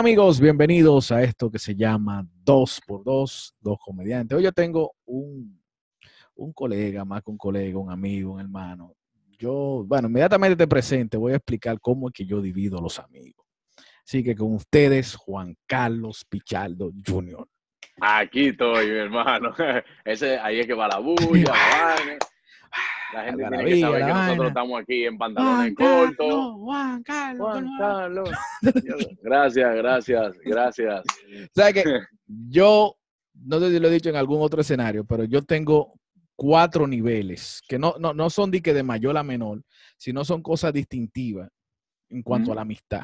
amigos, bienvenidos a esto que se llama Dos por Dos, Dos Comediantes. Hoy yo tengo un, un colega, más que un colega, un amigo, un hermano. Yo, bueno, inmediatamente te presente, voy a explicar cómo es que yo divido los amigos. Así que con ustedes, Juan Carlos Pichardo Jr. Aquí estoy, mi hermano. Ese, ahí es que va la bulla, la vaina. La gente tiene que saber que nosotros estamos aquí en pantalones cortos. Carlos, Juan Carlos. Juan Carlos. Gracias, gracias, gracias. ¿Sabes que Yo, no sé si lo he dicho en algún otro escenario, pero yo tengo cuatro niveles, que no, no, no son de que de mayor a menor, sino son cosas distintivas en cuanto a la amistad.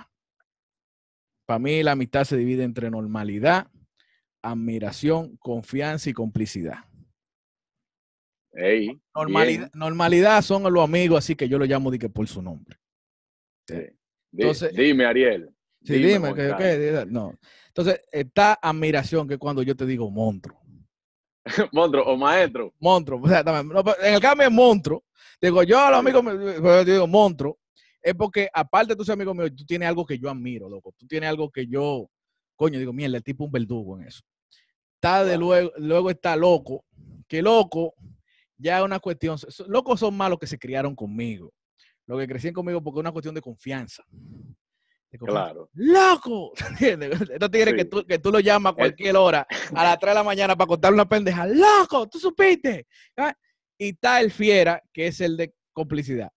Para mí la amistad se divide entre normalidad, admiración, confianza y complicidad. Ey, Normalidad, normalidad son los amigos, así que yo lo llamo de que por su nombre. Sí. Di- Entonces- dime, Ariel. Sí, Dime, que, no. Entonces, está admiración, que cuando yo te digo monstruo. Monstruo o maestro. monstruo. O sea, también, no, pero en el cambio es monstruo. Digo, yo a los amigos, pero yo digo monstruo, es porque aparte de tus amigos míos, tú tienes algo que yo admiro, loco. Tú tienes algo que yo, coño, digo, mierda, el tipo un verdugo en eso. Está de Wow. luego, luego está loco, que loco ya es una cuestión, locos son malos que se criaron conmigo. Lo que crecían conmigo porque es una cuestión de confianza. De confianza. Claro. ¡Loco! ¿Entiendes? Estos tigres que, tú, que tú lo llamas a cualquier hora, a las 3 de la mañana, para contarle una pendeja. ¡Loco! ¿Tú supiste? Ah, Y está el fiera, que es el de complicidad.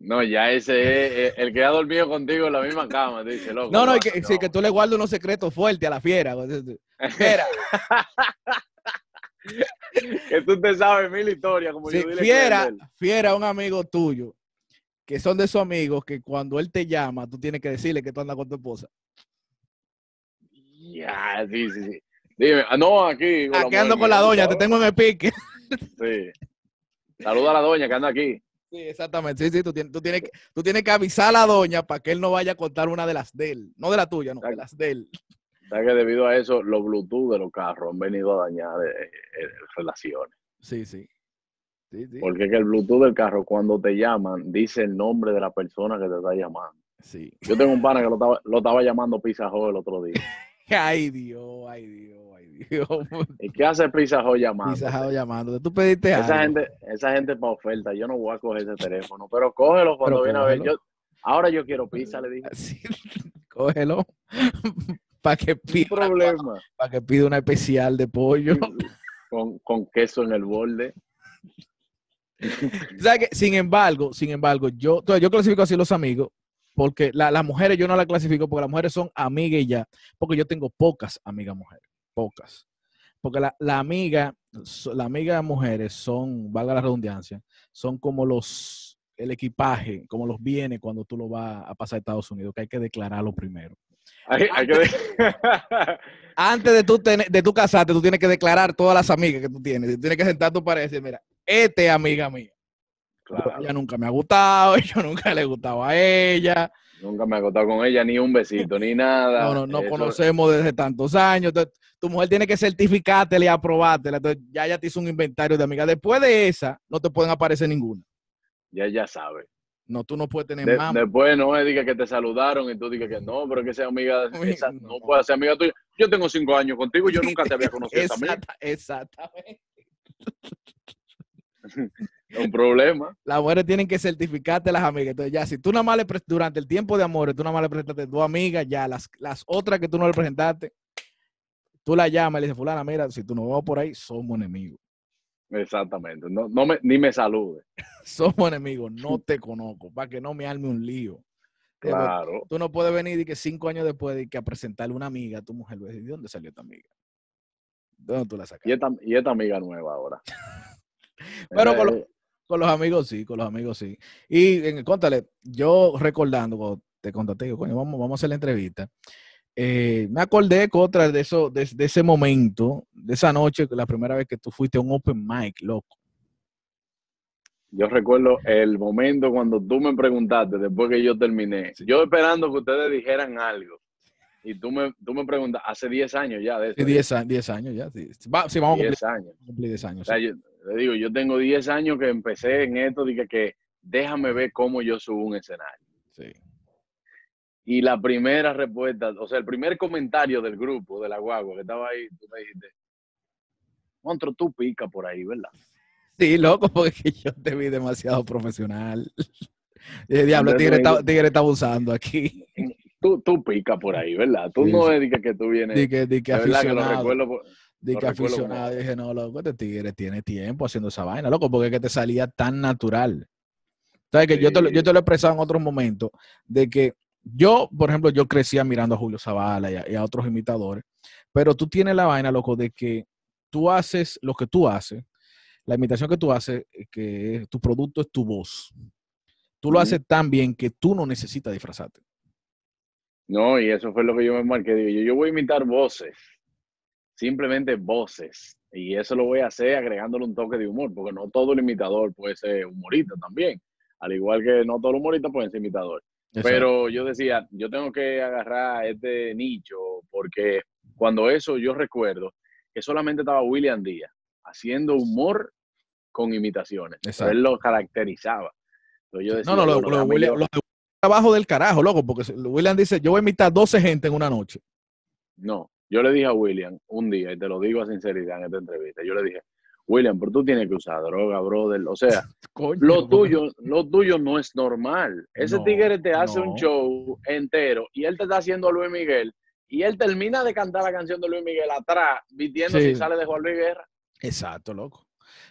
No, ya ese es eh, el que ha dormido contigo en la misma cama, dice loco. No, no, que, sí, que tú le guardas unos secretos fuertes a la fiera. Fiera, que tú te sabes mil historias, como sí, yo fiera, fiera, un amigo tuyo, que son de esos amigos que cuando él te llama, tú tienes que decirle que tú andas con tu esposa. Ya, sí, sí, sí. Dime, ah, no, aquí. Aquí ando con la tú doña, te tengo en el pique. Sí. Saluda a la doña que anda aquí. Sí, exactamente. Sí, sí, tú tienes, tú, tienes que, tú tienes que avisar a la doña para que él no vaya a contar una de las de él. No de la tuya, no, de las de él. ¿Sabes que debido a eso los Bluetooth de los carros han venido a dañar eh, eh, relaciones? Sí, sí. Sí, sí. Porque es que el Bluetooth del carro, cuando te llaman, dice el nombre de la persona que te está llamando. sí. Yo tengo un pana que lo estaba, lo estaba llamando Pizza Hut el otro día. Ay, Dios, ay, Dios, ay, Dios. ¿Y qué hace Pizza Hut llamando? Pisajado llamándote. Tú pediste algo. Esa gente, esa gente para oferta, yo no voy a coger ese teléfono, pero cógelo cuando Pero viene a ver. Yo, ahora yo quiero pizza, le dije. Sí, Cógelo para que pida, problema. para que pida una especial de pollo. Con, con queso en el borde. ¿Sabes qué? Sin embargo, sin embargo, yo, entonces, yo clasifico así los amigos, porque la- las mujeres yo no las clasifico porque las mujeres son amigas y ya, porque yo tengo pocas amigas mujeres, pocas. Porque la, la amiga, la amiga mujeres son, valga la redundancia, son como los, el equipaje, como los bienes cuando tú lo vas a pasar a Estados Unidos, que hay que declararlo primero. Hay, hay que Antes de tú, tener, de tú casarte, tú tienes que declarar todas las amigas que tú tienes. Tú tienes que sentar tu pareja y decir, mira, esta es amiga mía. Claro, Ella nunca me ha gustado, yo nunca le he gustado a ella. nunca me he acostado con ella, ni un besito, ni nada. No, no, no Eso- conocemos desde tantos años. Entonces, tu mujer tiene que certificártela y aprobártela. Entonces, ya ella te hizo un inventario de amigas. Después de esa, no te pueden aparecer ninguna. Ya ya sabe. No, tú no puedes tener De- más. después no es diga que te saludaron y tú digas que no, pero que sea amiga, esa no. no puede ser amiga tuya. Yo tengo cinco años contigo, yo nunca te había conocido esa amiga. Exacta- exactamente. Es un problema. Las mujeres tienen que certificarte las amigas. Entonces, ya, si tú nada más le durante el tiempo de amor, tú nada más le presentaste dos amigas, ya las, las otras que tú no le presentaste, tú la llamas y le dices, fulana, mira, si tú nos vemos por ahí, somos enemigos. Exactamente. No, no me, ni me salude. Somos enemigos, no te conozco, para que no me arme un lío. Eh, Claro. Tú no puedes venir y que cinco años después de que a presentarle una amiga a tu mujer, ¿de dónde salió esta amiga? ¿De dónde tú la sacaste? Y esta, y esta amiga nueva ahora. Pero con, Eh, los, con los amigos sí, con los amigos sí. Y en, contale, yo recordando, cuando te contaste, coño, vamos, vamos a hacer la entrevista. Eh, me acordé contra de eso, de, de ese momento, de esa noche, la primera vez que tú fuiste a un open mic, loco. Yo recuerdo el momento cuando tú me preguntaste, después que yo terminé, Sí. yo esperando que ustedes dijeran algo. Y tú me, tú me preguntas, hace 10 años ya de eso. Sí, 10 a- 10 años ya. Sí, Va- sí, vamos a cumplir, 10 años. cumplir 10 años. O sea, sí. yo, le digo, yo tengo 10 años que empecé en esto, dije que déjame ver cómo yo subo un escenario. sí. Y la primera respuesta, o sea, el primer comentario del grupo de la guagua que estaba ahí, tú me dijiste, Montro, tú pica por ahí, ¿verdad? Sí, loco, porque yo te vi demasiado profesional. El diablo, tigre, está, tigre está abusando aquí. Tú, tú pica por ahí, ¿verdad? Tú no es que, que tú vienes. Di que, di que lo aficionado. recuerdo por- Di lo que aficionado. como- Dije, no, loco, este tigre tiene tiempo haciendo esa vaina, loco, porque es que te salía tan natural. ¿Sabes que yo, te, lo- yo te lo he expresado en otros momentos, de que yo, por ejemplo, yo crecía mirando a Julio Zavala y a, y a otros imitadores, pero tú tienes la vaina, loco, de que tú haces lo que tú haces, la imitación que tú haces, eh, que tu producto es tu voz. Tú lo haces tan bien que tú no necesitas disfrazarte. No, y eso fue lo que yo me marqué. Digo, yo, yo voy a imitar voces, simplemente voces. Y eso lo voy a hacer agregándole un toque de humor, porque no todo el imitador puede ser humorista también. Al igual que no todos los humoristas pueden ser Pero yo decía, yo tengo que agarrar este nicho, porque cuando eso yo recuerdo que solamente estaba William Díaz haciendo humor con imitaciones. Exacto. él lo caracterizaba. Entonces yo decía, No, no, lo, bueno, lo William, yo- lo de trabajo del carajo, loco, porque William dice, yo voy a imitar 12 gente en una noche. No, yo le dije a William un día, y te lo digo a sinceridad en esta entrevista, yo le dije, William, pero tú tienes que usar droga, brother. O sea, Coño, lo tuyo, lo tuyo no es normal. Ese No, tigre te hace no. un show entero y él te está haciendo a Luis Miguel y él termina de cantar la canción de Luis Miguel atrás, vistiendo Sí. si sale de Juan Luis Guerra. Exacto, loco.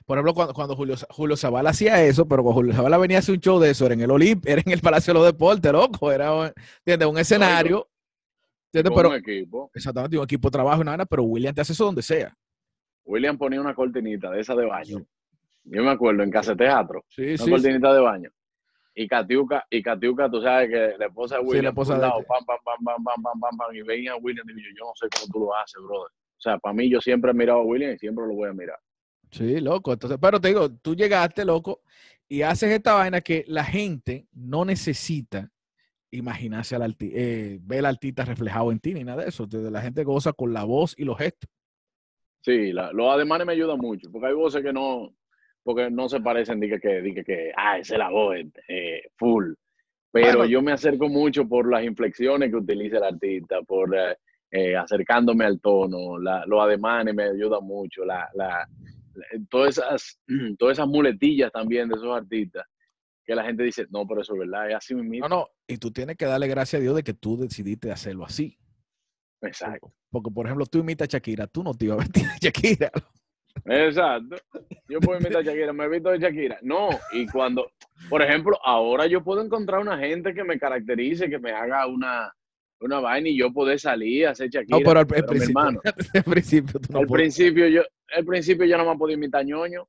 Por ejemplo, cuando, cuando Julio, Julio Zavala hacía eso, pero cuando Julio Zavala venía a hacer un show de eso, era en el Olimp, era en el Palacio de los Deportes, loco. Era ¿entiendes? un escenario. ¿entiendes? Con Pero, un equipo. exactamente, un equipo de trabajo y nada, pero William te hace eso donde sea. William ponía una cortinita de esa de baño. Yo me acuerdo en Casa Teatro, Sí, una sí. sí. cortinita de baño. Y Catiuca, y Catiuca, tú sabes que la esposa de Sí, William, la esposa de lado, este. pam, pam, pam, pam, pam, pam, pam, pam, y veía a William y digo, yo no sé cómo tú lo haces, brother. O sea, para mí yo siempre he mirado a William y siempre lo voy a mirar. Sí, loco. Entonces, pero te digo, tú llegaste, loco, y haces esta vaina que la gente no necesita imaginarse al arti- eh, ver al artista reflejado en ti ni nada de eso. Entonces, la gente goza con la voz y los gestos. Sí, la- los ademanes me ayudan mucho, porque hay voces que no, porque no se parecen, dije que, dije que, ah, esa es la voz, eh, full. Pero Bueno. yo me acerco mucho por las inflexiones que utiliza el artista, por eh, eh, acercándome al tono, la- los ademanes me ayudan mucho, la, la, la- todas, esas, todas esas muletillas también de esos artistas, que la gente dice, no, pero eso es verdad, es así mismo. No, no, y tú tienes que darle gracias a Dios de que tú decidiste hacerlo así. Exacto. Porque, por ejemplo, tú imitas a Shakira, tú no te ibas a vestir de Shakira. Exacto. Yo puedo imitar a Shakira, me he visto de Shakira. No, y cuando, por ejemplo, ahora yo puedo encontrar una gente que me caracterice, que me haga una, una vaina y yo poder salir a hacer Shakira. No, pero al, mi principio, hermano, al principio tú no al puedes. principio yo, al principio yo no me podía imitar ñoño.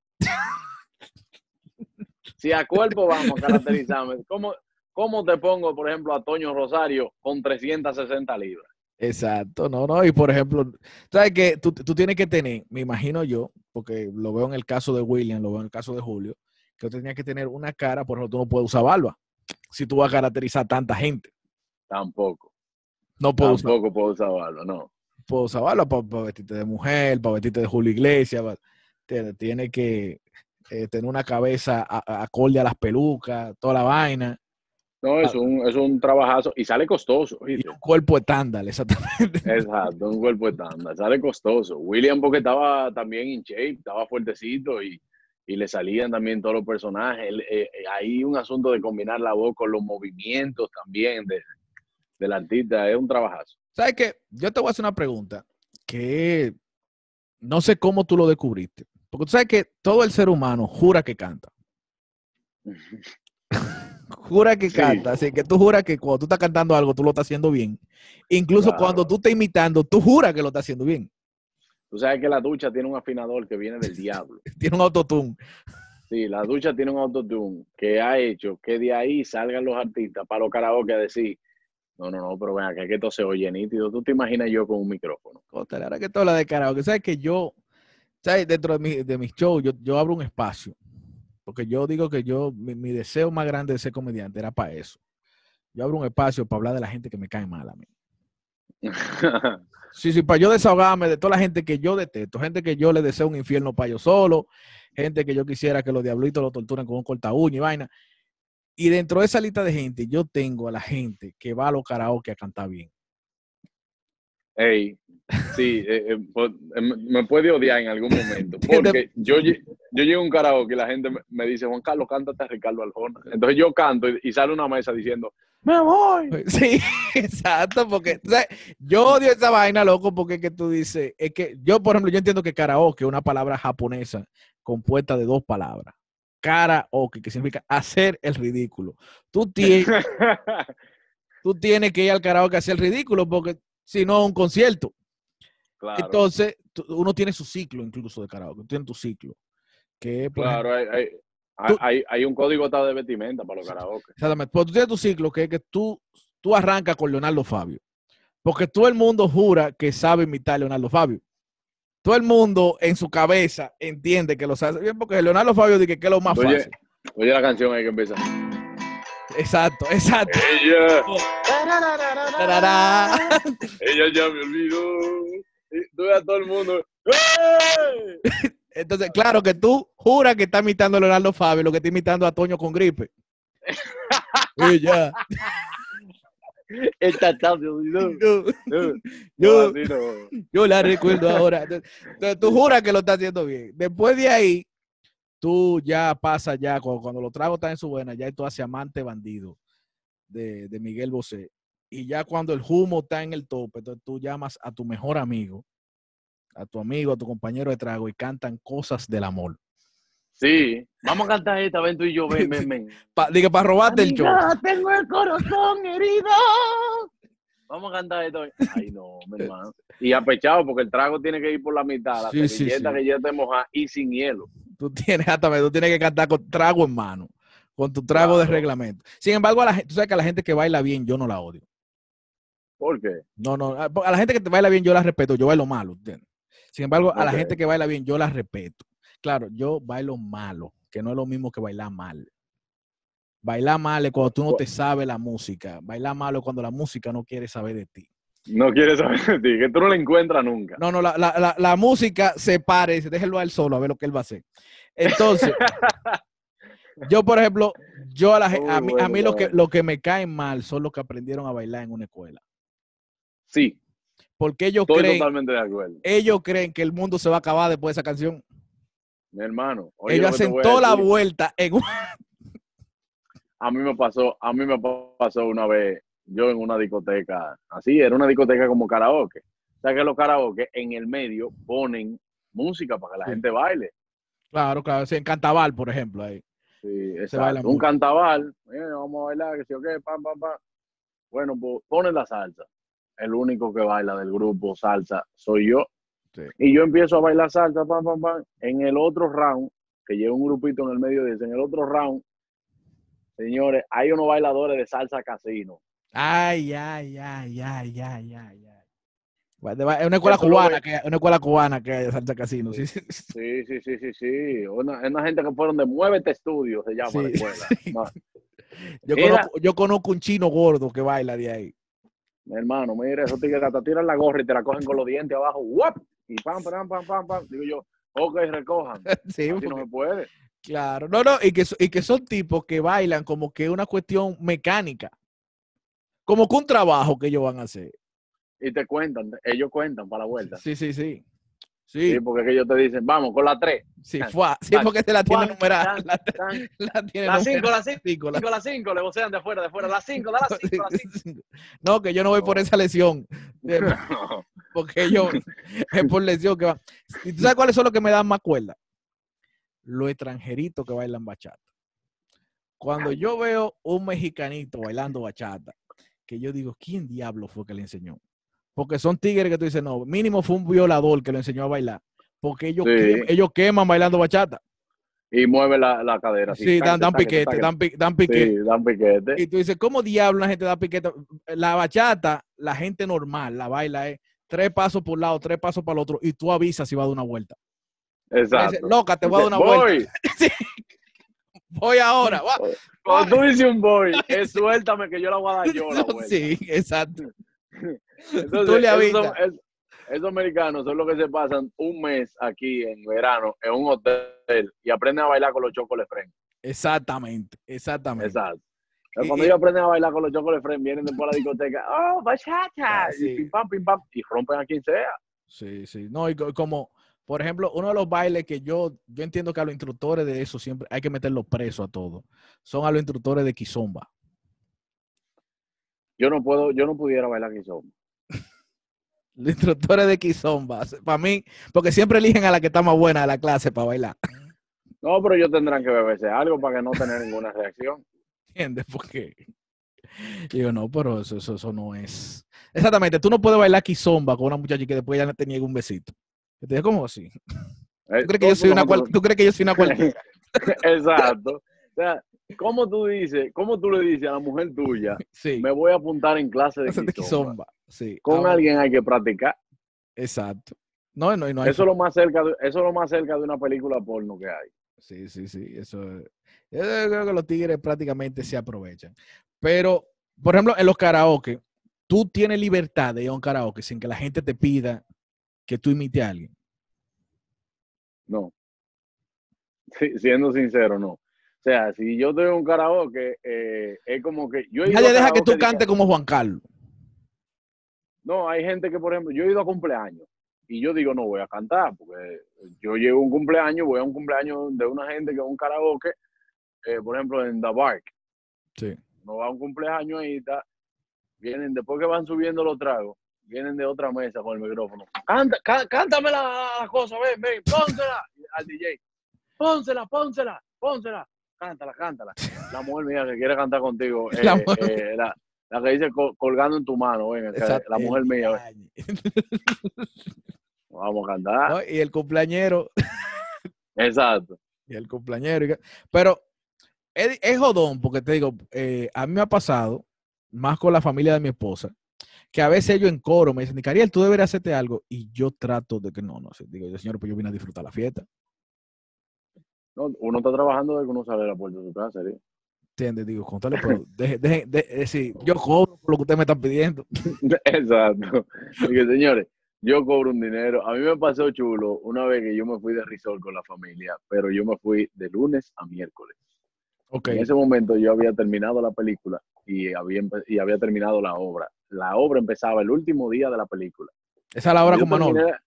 Si a cuerpo vamos a caracterizarme, ¿cómo, ¿cómo te pongo, por ejemplo, a Toño Rosario con 360 libras? Exacto, no, no. Y por ejemplo, sabes que tú, tú tienes que tener, me imagino yo, porque lo veo en el caso de William, lo veo en el caso de Julio, que tú tenías que tener una cara, por ejemplo, tú no puedes usar barba. Si tú vas a caracterizar a tanta gente, Tampoco, no usar, tampoco puedo usar barba, no. puedes usar barba para vestirte de mujer, para vestirte de Julio Iglesias. Tienes que eh, tener una cabeza a- a- acorde a las pelucas, toda la vaina, No, es Ah. un, es un trabajazo y sale costoso. y un cuerpo estándar, exactamente. Exacto, un cuerpo estándar, sale costoso. William porque estaba también in shape, estaba fuertecito y, y le salían también todos los personajes. Eh, eh, hay un asunto de combinar la voz con los movimientos también de, del artista, es un trabajazo. ¿Sabes qué? Yo te voy a hacer una pregunta que no sé cómo tú lo descubriste. Porque tú sabes que todo el ser humano jura que canta. Jura que Sí. canta. Así que tú juras que cuando tú estás cantando algo, tú lo estás haciendo bien. Incluso Claro. cuando tú estás imitando, tú juras que lo estás haciendo bien. Tú sabes que la ducha tiene un afinador que viene del diablo. Tiene un autotune. Sí, la ducha tiene un autotune que ha hecho que de ahí salgan los artistas para los karaoke a decir, no, no, no, pero ven acá, que esto se oye nítido. Tú te imaginas yo con un micrófono. Cótale, ahora que tú hablas de karaoke, sabes que yo, sabes, dentro de, mi, de mis shows, yo, yo abro un espacio. Porque yo digo que yo, mi, mi deseo más grande de ser comediante era para eso. Yo abro un espacio para hablar de la gente que me cae mal a mí. Sí, sí, para yo desahogarme de toda la gente que yo detesto, gente que yo le deseo un infierno para yo solo, gente que yo quisiera que los diablitos lo torturen con un corta uña y vaina. Y dentro de esa lista de gente, yo tengo a la gente que va a los karaoke a cantar bien. Ey, sí, eh, eh, pues, eh, me- puede odiar en algún momento. Porque yo, yo llego a un karaoke y la gente me- dice, Juan Carlos, cántate a Ricardo Arjona. Entonces yo canto y, y sale una mesa diciendo, me voy. Sí, exacto, porque yo odio esa vaina, loco, porque es que tú dices, es que yo, por ejemplo, yo entiendo que karaoke es una palabra japonesa compuesta de dos palabras. Karaoke, que significa hacer el ridículo. Tú tienes, tú tienes que ir al karaoke a hacer el ridículo, porque si no, un concierto. Claro, Entonces, uno tiene su ciclo incluso de karaoke, tú tienes tu ciclo. Que, ejemplo, claro, hay, hay, Tú- hay, hay un código de vestimenta para los karaoke. Exactamente. Pero tú tienes tu ciclo que es que tú, tú arrancas con Leonardo Fabio. Porque todo el mundo jura que sabe imitar a Leonardo Fabio. Todo el mundo en su cabeza entiende que lo sabe bien porque Leonardo Fabio dice que es lo más Oye, fácil. oye la canción ahí que empieza. Exacto, exacto. Ella, ella ya me olvidó. Tú ves a todo el mundo. Entonces, claro que tú juras que estás imitando a Leonardo Fabio, lo que está imitando a Toño con gripe. Y ya. Tarde olvidó. Yo, No, yo- la recuerdo ahora. Entonces, tú juras que lo está haciendo bien. Después de ahí, tú ya pasas ya, cuando, cuando los tragos están en su buena, ya tú haces amante bandido de, de Miguel Bosé. Y ya cuando el humo está en el tope, entonces tú llamas a tu mejor amigo, a tu amigo, a tu compañero de trago y cantan cosas del amor. Sí, vamos a cantar esta, ven tú y yo, ven, ven, ven. Pa, diga, para robarte el show. Amiga, tengo el corazón herido. Vamos a cantar esto. Ay, no, mi hermano. Y apechado, porque el trago tiene que ir por la mitad. La Sí, sí, sí. que ya te moja y sin hielo. Tú tienes, exactamente, tú tienes que cantar con trago en mano, con tu trago de reglamento. Sin embargo, a la gente, tú sabes que a la gente que baila bien, yo no la odio. ¿Por qué? No, no, a a la gente que te baila bien yo la respeto, yo bailo malo. ¿entiendes? Sin embargo, a la gente que baila bien yo la respeto. Claro, yo bailo malo, que no es lo mismo que bailar mal. Bailar mal es cuando tú no te sabes la música. Bailar mal es cuando la música no quiere saber de ti. No quieres saber de ti, que tú no la encuentras nunca. No, no, la, la- la- la música se pare, déjelo a él solo a ver lo que él va a hacer. Entonces, yo, por ejemplo, yo a, la, a mí, a mí lo, que, lo que me cae mal son los que aprendieron a bailar en una escuela. Sí, Porque ellos estoy creen, totalmente de acuerdo. ellos creen que el mundo se va a acabar después de esa canción. Mi hermano, oye ellos hacen toda la vuelta en un- A mí me pasó, a mí me pasó una vez, yo en una discoteca, así, era una discoteca como karaoke. O sea que los karaoke en el medio ponen música para que la Sí. gente baile. Claro, claro. Sí, en Cantabal, por ejemplo. Ahí. Sí, baila exacto. Un cantabal, eh, vamos a bailar, que si o qué, pam, pam, pam. Bueno, pues ponen la salsa. El único que baila del grupo salsa soy yo. Sí. Y yo empiezo a bailar salsa, pam, pam, pam. En el otro round, que lleva un grupito en el medio ese, en el otro round, señores, hay unos bailadores de salsa casino. Ay, ay, ay, ay, ay, ay, ay. Es una escuela cubana, que, una escuela cubana que hay de Salsa Casino. Sí, sí, sí. Sí, sí, sí. Una, una gente que fueron de Muévete Estudio, se llama la escuela. conozco, yo conozco un chino gordo que baila de ahí. Mi hermano, mira, esos tigres hasta tiran la gorra y te la cogen con los dientes abajo, ¡guap! Y pam, pam, pam, pam, pam. Digo yo, ok, recojan. Sí, Así no porque- se puede. claro. No, no, y que, y que son tipos que bailan como que una cuestión mecánica. Como que un trabajo que ellos van a hacer. Y te cuentan, ellos cuentan para la vuelta. Sí, sí, sí. Sí, Sí, porque es que ellos te dicen, vamos, con la 3. sí, fue. Sí, porque se la tiene numerada. La, la tiene La 5, numerada. la 5, Cinco, la- la 5, le vocean de afuera, de afuera. La 5, da la 5, la 5. No, que yo no voy por esa lesión. Porque yo es por lesión que va. ¿Y tú sabes cuáles son los que me dan más cuerda? Los extranjeritos que bailan bachata. Cuando yo veo un mexicanito bailando bachata, que yo digo, ¿quién diablo fue que le enseñó? Porque son tigres que tú dices, no, mínimo fue un violador que lo enseñó a bailar. Porque ellos, Sí. quem- ellos queman bailando bachata. Y mueve la, la cadera. Sí, dan, dan piquete, taque. dan, pi- dan piquete. Sí, dan piquete. Y tú dices, ¿cómo diablo la gente da piquete? La bachata, la gente normal, la baila es tres pasos por un lado, tres pasos para el otro, y tú avisas si va a dar una vuelta. Le dices, Exacto. Loca, te voy a dar una voy. vuelta. Voy ahora. Cuando tú dices un voy, es suéltame que yo la voy a dar yo la vuelta. Sí, exacto. Entonces, esos, americanos son los que se pasan un mes aquí en verano en un hotel y aprenden a bailar con los chocolate friends. Exactamente, exactamente. Exacto. Pero cuando ellos aprenden a bailar con los chocolate friends, vienen después a la discoteca, oh, bachata, Ah, sí. y pim pam, pim pam, y rompen a quien sea. Sí, sí. No, y co- como, por ejemplo, uno de los bailes que yo, yo entiendo que a los instructores de eso siempre hay que meterlos presos a todos. Son a los instructores de Kizomba. Yo no puedo, yo no pudiera bailar quizomba. Los instructores de Kizomba. Para mí, porque siempre eligen a la que está más buena de la clase para bailar. No, pero ellos tendrán que beberse algo para que no tener ninguna reacción. ¿Entiendes? Porque digo, no, pero eso, eso, eso no es. Exactamente, tú no puedes bailar Kizomba con una muchacha que después ya no te niega un besito. ¿Te dices cómo así? Eh, ¿Tú crees que yo soy una, cual- ¿tú crees que yo soy una cualquiera? Exacto. O sea, ¿cómo tú dices, cómo tú le dices a la mujer tuya, Sí. me voy a apuntar en clase de quizomba? Sí. Con alguien hay que practicar. Exacto. No, no, y no hay Eso es lo más cerca de, eso es lo más cerca de una película porno que hay. Sí, sí, sí. Eso es- yo creo que los tigres prácticamente se aprovechan. Pero, por ejemplo, en los karaoke, tú tienes libertad de ir a un karaoke sin que la gente te pida que tú imites a alguien. No. Sí, siendo sincero, no. O sea, si yo en un karaoke, eh, es como que yo he ido Nadie deja que tú cantes como Juan Carlos. No, hay gente que, por ejemplo, yo he ido a cumpleaños y yo digo, no voy a cantar, porque yo llego a un cumpleaños, voy a un cumpleaños de una gente que es un karaoke, eh, por ejemplo, en The Bark. Sí. No va a un cumpleaños y está, vienen, después que van subiendo los tragos, vienen de otra mesa con el micrófono. Canta, cá- cántame la, la cosa, ven, ven, pónsela al DJ. Pónsela, pónsela, pónsela. Cántala, cántala. La mujer mía que quiere cantar contigo, eh, La mujer- eh, la, la que dice col- colgando en tu mano, ven, que Exacto. la mujer mía, vamos a cantar. ¿no? Y el cumpleañero, Exacto. y el cumpleañero. Pero es, es jodón, porque te digo, eh, a mí me ha pasado, más con la familia de mi esposa, que a veces ellos en coro me dicen, Cariel, tú deberías hacerte algo. Y yo trato de que no, no sé. Digo, yo, señor, pues yo vine a disfrutar la fiesta. No, uno está trabajando de que uno sale de la puerta de su casa, ¿sí? ¿Entiendes? Digo, contarle, pero deje, deje- de- es decir, yo cobro por lo que ustedes me están pidiendo. Exacto. Y que, señores, yo cobro un dinero. A mí me pasó chulo una vez que yo me fui de resort con la familia, pero yo me fui de lunes a miércoles. Ok. En ese momento yo había terminado la película y había, y había terminado la obra. La obra empezaba el último día de la película. Esa es la Yo con Manolo. terminé-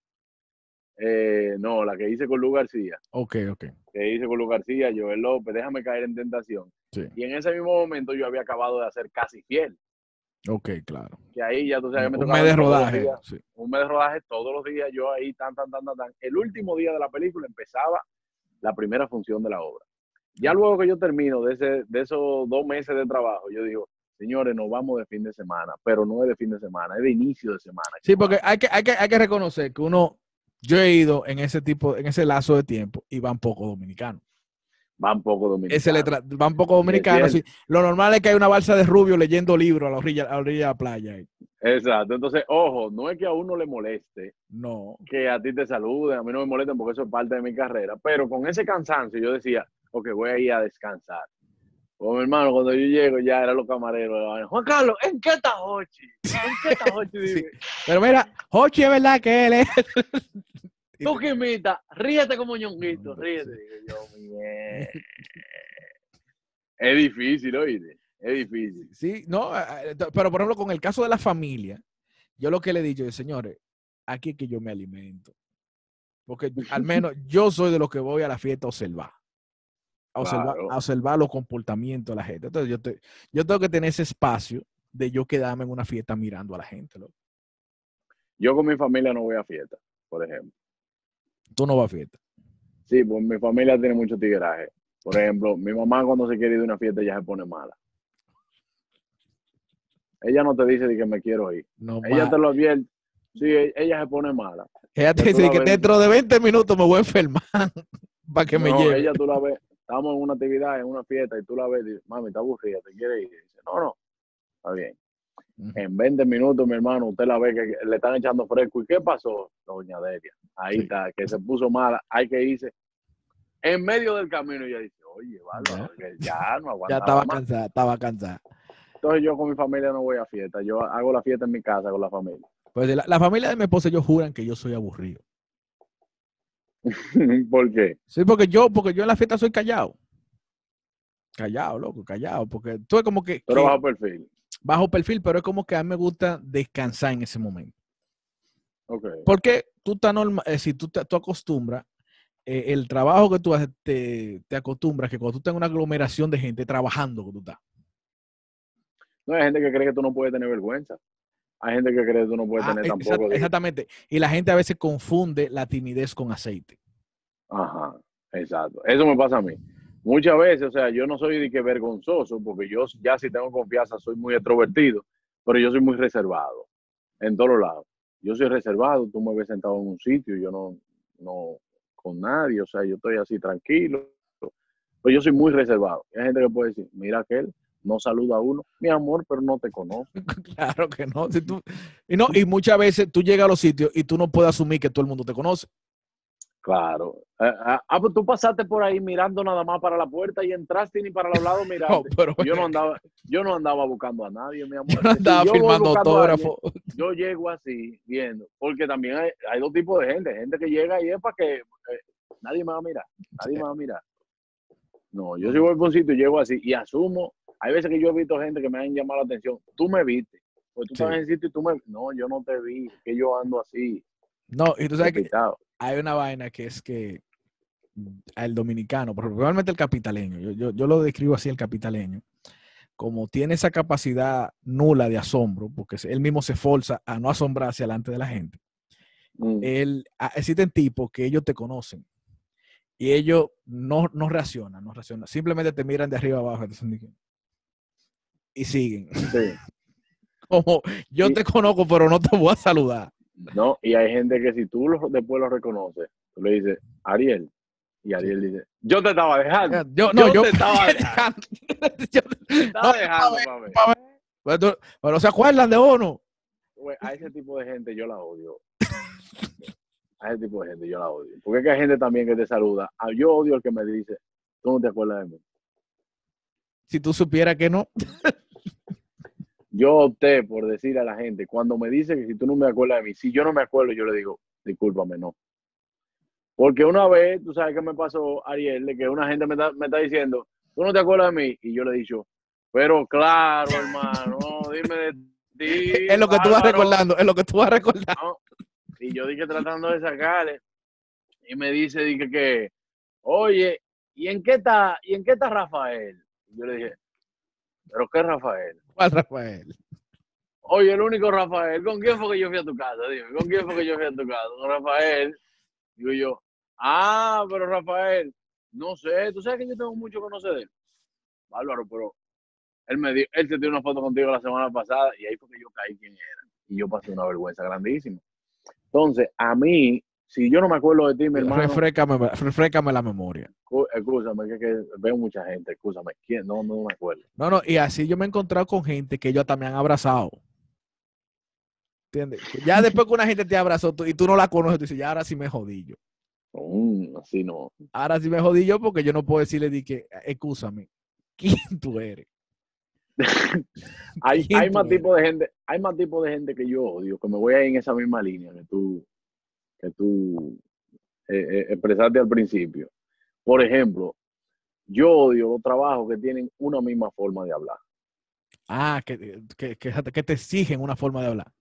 eh, no, la que hice con Lu García. Ok, ok. Que hice con Lu García, Joel López, déjame caer en tentación. Sí. Y en ese mismo momento yo había acabado de hacer casi fiel. Ok, claro. Que ahí ya tú sabes, me Un mes de rodaje. días, sí. un mes de rodaje todos los días, yo ahí, tan, tan, tan, tan, tan. El último día de la película empezaba la primera función de la obra. Ya luego que yo termino de, ese, de esos dos meses de trabajo, yo digo, señores, nos vamos de fin de semana, pero no es de fin de semana, es de inicio de semana. Sí, porque hay que, hay, que, hay que reconocer que uno, yo he ido en ese tipo, en ese lazo de tiempo y van poco dominicanos. van poco dominicanos. Van poco dominicanos. sí. Lo normal es que hay una balsa de rubio leyendo libros a la orilla, a la orilla de la playa. Exacto. Entonces, ojo, no es que a uno le moleste No. que a ti te saluden, a mí no me molesta porque eso es parte de mi carrera, pero con ese cansancio yo decía, ok, voy a ir a descansar. Pues mi hermano, cuando yo llego ya eran los camareros. Juan Carlos, ¿en qué está Hochi? ¿En qué está Hochi? Sí. Pero mira, Hochi es verdad que él es. Tú que imitas, ríete como ñonguito, ríete. Digo yo, "Mie". Es difícil, oíste. Es difícil. Sí, no, pero por ejemplo, con el caso de la familia, yo lo que le he dicho es, señores, aquí es que yo me alimento. Porque al menos yo soy de los que voy a la fiesta a observar. A observar, Claro. a observar los comportamientos de la gente. Entonces yo, te- yo tengo que tener ese espacio de yo quedarme en una fiesta mirando a la gente. loco. Yo con mi familia no voy a fiesta, por ejemplo. Tú no vas a fiesta. Sí, pues mi familia tiene mucho tigraje. Por ejemplo, mi mamá cuando se quiere ir de una fiesta ya se pone mala. Ella no te dice de que me quiero ir. No Ella te lo advierte. Sí, e- ella se pone mala. Ella te dice que ves. dentro de 20 minutos me voy a enfermar para que me lleve. ella tú la ves, estamos en una actividad, en una fiesta, y tú la ves y dices, mami, está aburrida, ¿te quiere ir? Y dice, no, no, está bien. En 20 minutos, mi hermano, usted la ve que le están echando fresco. ¿Y qué pasó, doña Delia? Ahí Sí. está, que se puso mala, hay que irse. En medio del camino ella dice, oye, que ya no Ya aguantaba estaba más. cansada, estaba cansada. Entonces yo con mi familia no voy a fiesta, yo hago la fiesta en mi casa con la familia. Pues la, la familia de mi esposa, ellos juran que yo soy aburrido. ¿Por qué? Sí, porque yo, porque yo en la fiesta soy callado. Callado, loco, callado, porque tú es como que, Pero que bajo perfil. bajo perfil, pero es como que a mí me gusta descansar en ese momento. Ok. Porque tú estás normal, si tú, te- tú acostumbras, eh, el trabajo que tú haces, te, te acostumbras que cuando tú tengas una aglomeración de gente trabajando que tú estás. No hay gente que cree que tú no puedes tener vergüenza. Hay gente que cree que tú no puedes Ah, tener exa- tampoco. de- exactamente. Y la gente a veces confunde la timidez con aceite. Ajá, exacto. Eso me pasa a mí. Muchas veces, o sea, yo no soy de que vergonzoso, porque yo ya si tengo confianza soy muy extrovertido, pero yo soy muy reservado en todos lados. Yo soy reservado, tú me ves sentado en un sitio, yo no, no con nadie, o sea, yo estoy así tranquilo, pero yo soy muy reservado. Hay gente que puede decir, mira aquel, no saluda a uno, mi amor, pero no te conozco. Claro que no. Si tú- y no. Y muchas veces tú llegas a los sitios y tú no puedes asumir que todo el mundo te conoce. Claro. Ah, ah, ah, pues tú pasaste por ahí mirando nada más para la puerta y entraste ni para los lados No, miraste. pero Yo no andaba, yo no andaba buscando a nadie, mi amor. yo no Si andaba voy firmando autógrafo. yo llego así, viendo, porque también hay, hay dos tipos de gente, gente que llega y es para que eh, nadie me va a mirar, nadie me va a mirar. No, yo si voy por un sitio y llego así y asumo, hay veces que yo he visto gente que me han llamado la atención, tú me viste, pues tú Sí. estás en el sitio y tú me, no, yo no te vi, que yo ando así, No, y tú sabes que hay una vaina que es que el dominicano, pero probablemente el capitaleño, yo, yo, yo lo describo así, el capitaleño, como tiene esa capacidad nula de asombro, porque él mismo se esforza a no asombrarse delante de la gente, Mm. él, existen tipos que ellos te conocen y ellos no, no reaccionan, no reaccionan, simplemente te miran de arriba abajo y te dicen de que- y siguen. Sí. Como yo Sí. te conozco, pero no te voy a saludar. No, y hay gente que si tú lo- después lo reconoces, tú le dices, Ariel, y Ariel dice, yo te estaba dejando. Yo, no, Yo yo, te estaba dejando. Yo- Te estaba no. Pero, se acuerdan de uno. Güey, a ese tipo de gente yo la odio. A ese tipo de gente yo la odio. Porque es que hay gente también que te saluda. Ah, Yo odio al que me dice, tú no te acuerdas de mí. Si tú supieras que no. Yo opté por decir a la gente, cuando me dice que si tú no me acuerdas de mí, si yo no me acuerdo, yo le digo, discúlpame, no. Porque una vez, tú sabes qué me pasó, Ariel, de que una gente me está, me está diciendo, tú no te acuerdas de mí, y yo le he dicho, pero claro, hermano, dime de ti. Es lo que tú vas bárbaro". recordando, es lo que tú vas recordando. ¿no? Y yo dije tratando de sacarle, y me dice, dije que, oye, ¿y en qué está, y en qué está Rafael? Y yo le dije, ¿pero qué Rafael? ¿Cuál, Rafael? Oye, el único Rafael, ¿con quién fue que yo fui a tu casa? Dime, ¿con quién fue que yo fui a tu casa? Con Rafael. Digo yo, ah, pero Rafael, no sé, tú sabes que yo tengo mucho que conocer de él. Bárbaro, pero él me dio, él se dio una foto contigo la semana pasada y ahí fue que yo caí quién era. Y yo pasé una vergüenza grandísima. Entonces, a mí, si yo no me acuerdo de ti, mi hermano, Refrécame, refrécame la memoria. escúchame, que, que veo mucha gente, escúchame, ¿quién? No, no me acuerdo. No, no, y así yo me he encontrado con gente que ellos me han abrazado. ¿Entiendes? Ya después que una gente te abrazó tú- y tú no la conoces, tú dices, ya ahora sí me jodí yo. Mm, así no. Ahora sí me jodí yo porque yo no puedo decirle, di que, escúchame, ¿quién tú eres? Hay, ¿Quién hay tú más eres? tipos de gente, hay más tipos de gente que yo odio, que me voy a ir en esa misma línea que tú, que tú eh, eh, expresaste al principio. Por ejemplo, yo odio los trabajos que tienen una misma forma de hablar. Ah, que, que, que, que te exigen una forma de hablar.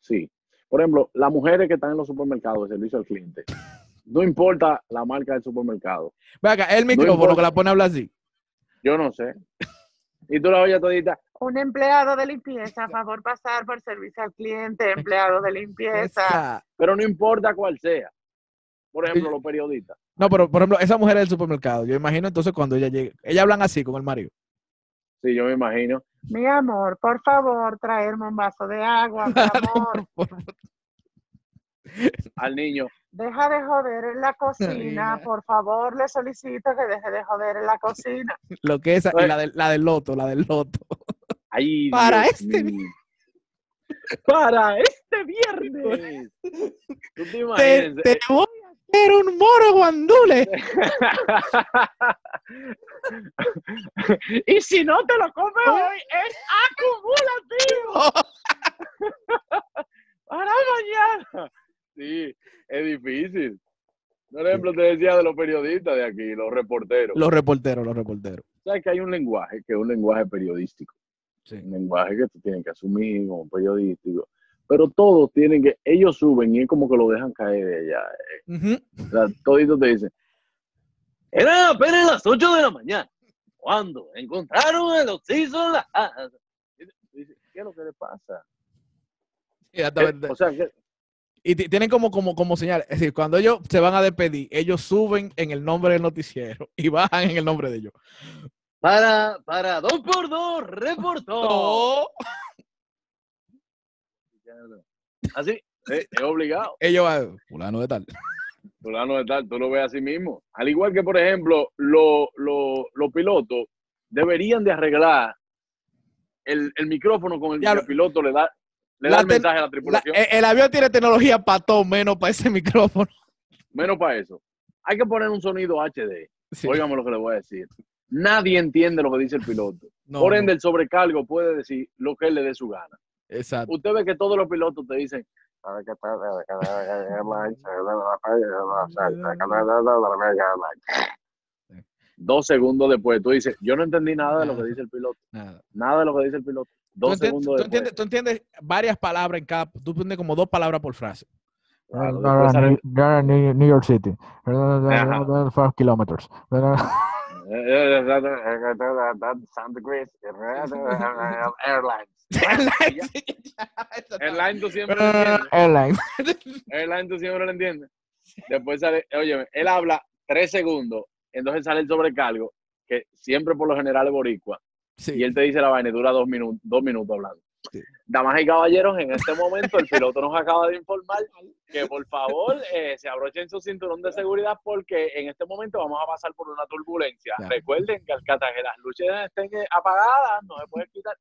Sí. Por ejemplo, las mujeres que están en los supermercados de servicio al cliente. No importa la marca del supermercado. Ve acá, el micrófono importa. que la pone a hablar así. Yo no sé. Y tú la oyes todita. Un empleado de limpieza, a favor pasar por servicio al cliente, empleado de limpieza. Pero no importa cuál sea. Por ejemplo, los periodistas. No, pero por ejemplo, esa mujer del supermercado, yo imagino entonces cuando ella llegue, ella hablan así con el marido. Sí, yo me imagino. Mi amor, por favor, traerme un vaso de agua, mi amor. Por- por- Al niño. Deja de joder en la cocina, Marina. por favor, le solicito que deje de joder en la cocina. Lo que es Oye. la, del- la del loto, la del loto. Ay, Para Dios este mío. Para este viernes. ¿Tú te te voy a hacer un moro guandule. y si no te lo comes hoy, es acumulativo. Para mañana. Sí, es difícil. Por ejemplo, te decía de los periodistas de aquí, los reporteros. Los reporteros, los reporteros. Sabes que hay un lenguaje que es un lenguaje periodístico. Sí. un lenguaje que tú tienes que asumir como periodístico. Pero todos tienen que, ellos suben y es como que lo dejan caer de allá. Ujú. O sea, toditos te dicen, era apenas las 8 de la mañana, cuando encontraron el oxiso en la ¿qué es lo que le pasa? ¿Qué? Exactamente. O sea, que Y ti- tienen como, como, como señal. Es decir, cuando ellos se van a despedir, ellos suben en el nombre del noticiero y bajan en el nombre de ellos. para, para dos por dos, reportó. Así, es, es obligado. ellos van, fulano de tal. fulano de tal, tú lo ves así mismo. Al igual que, por ejemplo, lo- lo- los pilotos deberían de arreglar el, el micrófono con el que Ya el piloto le da, le da el mensaje a la La- tripulación. el, el avión tiene tecnología para todo, menos para ese micrófono. Menos para eso. Hay que poner un sonido HD. Sí. Óigame lo que le voy a decir. Nadie entiende lo que dice el piloto. No, por no, ende, el sobrecargo puede decir lo que él le dé su gana. Exacto. Usted ve que todos los pilotos te dicen, dos segundos después, tú dices, yo no entendí nada de lo que dice el piloto. Nada. Nada de lo que dice el piloto. Tú Dos entiendes, segundos tú entiendes- tú entiendes varias palabras en cada. Tú entiendes como dos palabras por frase. Claro, No, después no, sale- no, New, New York City. Five kilometers. Airlines. Airline tú siempre lo entiendes. Airline. Airline tú siempre lo entiendes. Después sale, oye, él habla tres segundos, entonces sale el sobrecargo, que siempre por lo general es boricua, Sí. y él te dice la vaina y dura dos minutos, dos minutos hablando. Sí. Damas y caballeros, en este momento el piloto nos acaba de informar que por favor eh, se abrochen su cinturón de seguridad porque en este momento vamos a pasar por una turbulencia. Ya. Recuerden que hasta que las luces estén eh, apagadas, no se puede quitar.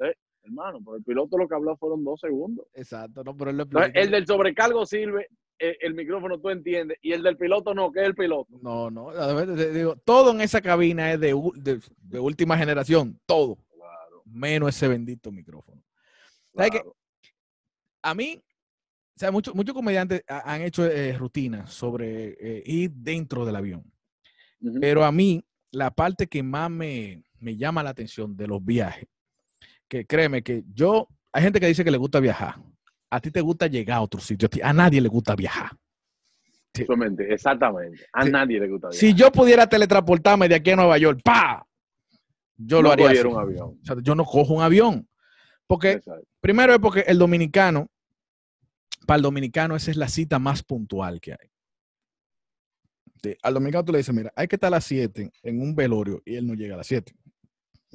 Eh, hermano, pero el piloto lo que habló fueron dos segundos. Exacto, no, pero él lo el del sobrecargo sirve, el micrófono tú entiendes, y el del piloto no, que es el piloto. No, no, digo, todo en esa cabina es de, de- de última generación, todo, Claro, menos ese bendito micrófono. ¿Sabes claro. A mí, o sea, muchos muchos comediantes ha- han hecho eh, rutinas sobre eh, ir dentro del avión, pero a mí la parte que más me, me llama la atención de los viajes, que créeme que yo, hay gente que dice que le gusta viajar, a ti te gusta llegar a otro sitio, a, ti- a nadie le gusta viajar. Exactamente. A Sí. nadie le gusta Si viajar. yo pudiera teletransportarme de aquí a Nueva York, ¡pa! Yo lo haría. así. un avión. O sea, yo no cojo un avión. Porque, Exacto. primero es porque el dominicano, para el dominicano, esa es la cita más puntual que hay. Sí, al dominicano tú le dices, mira, hay que estar a las 7 en un velorio y él no llega a las 7.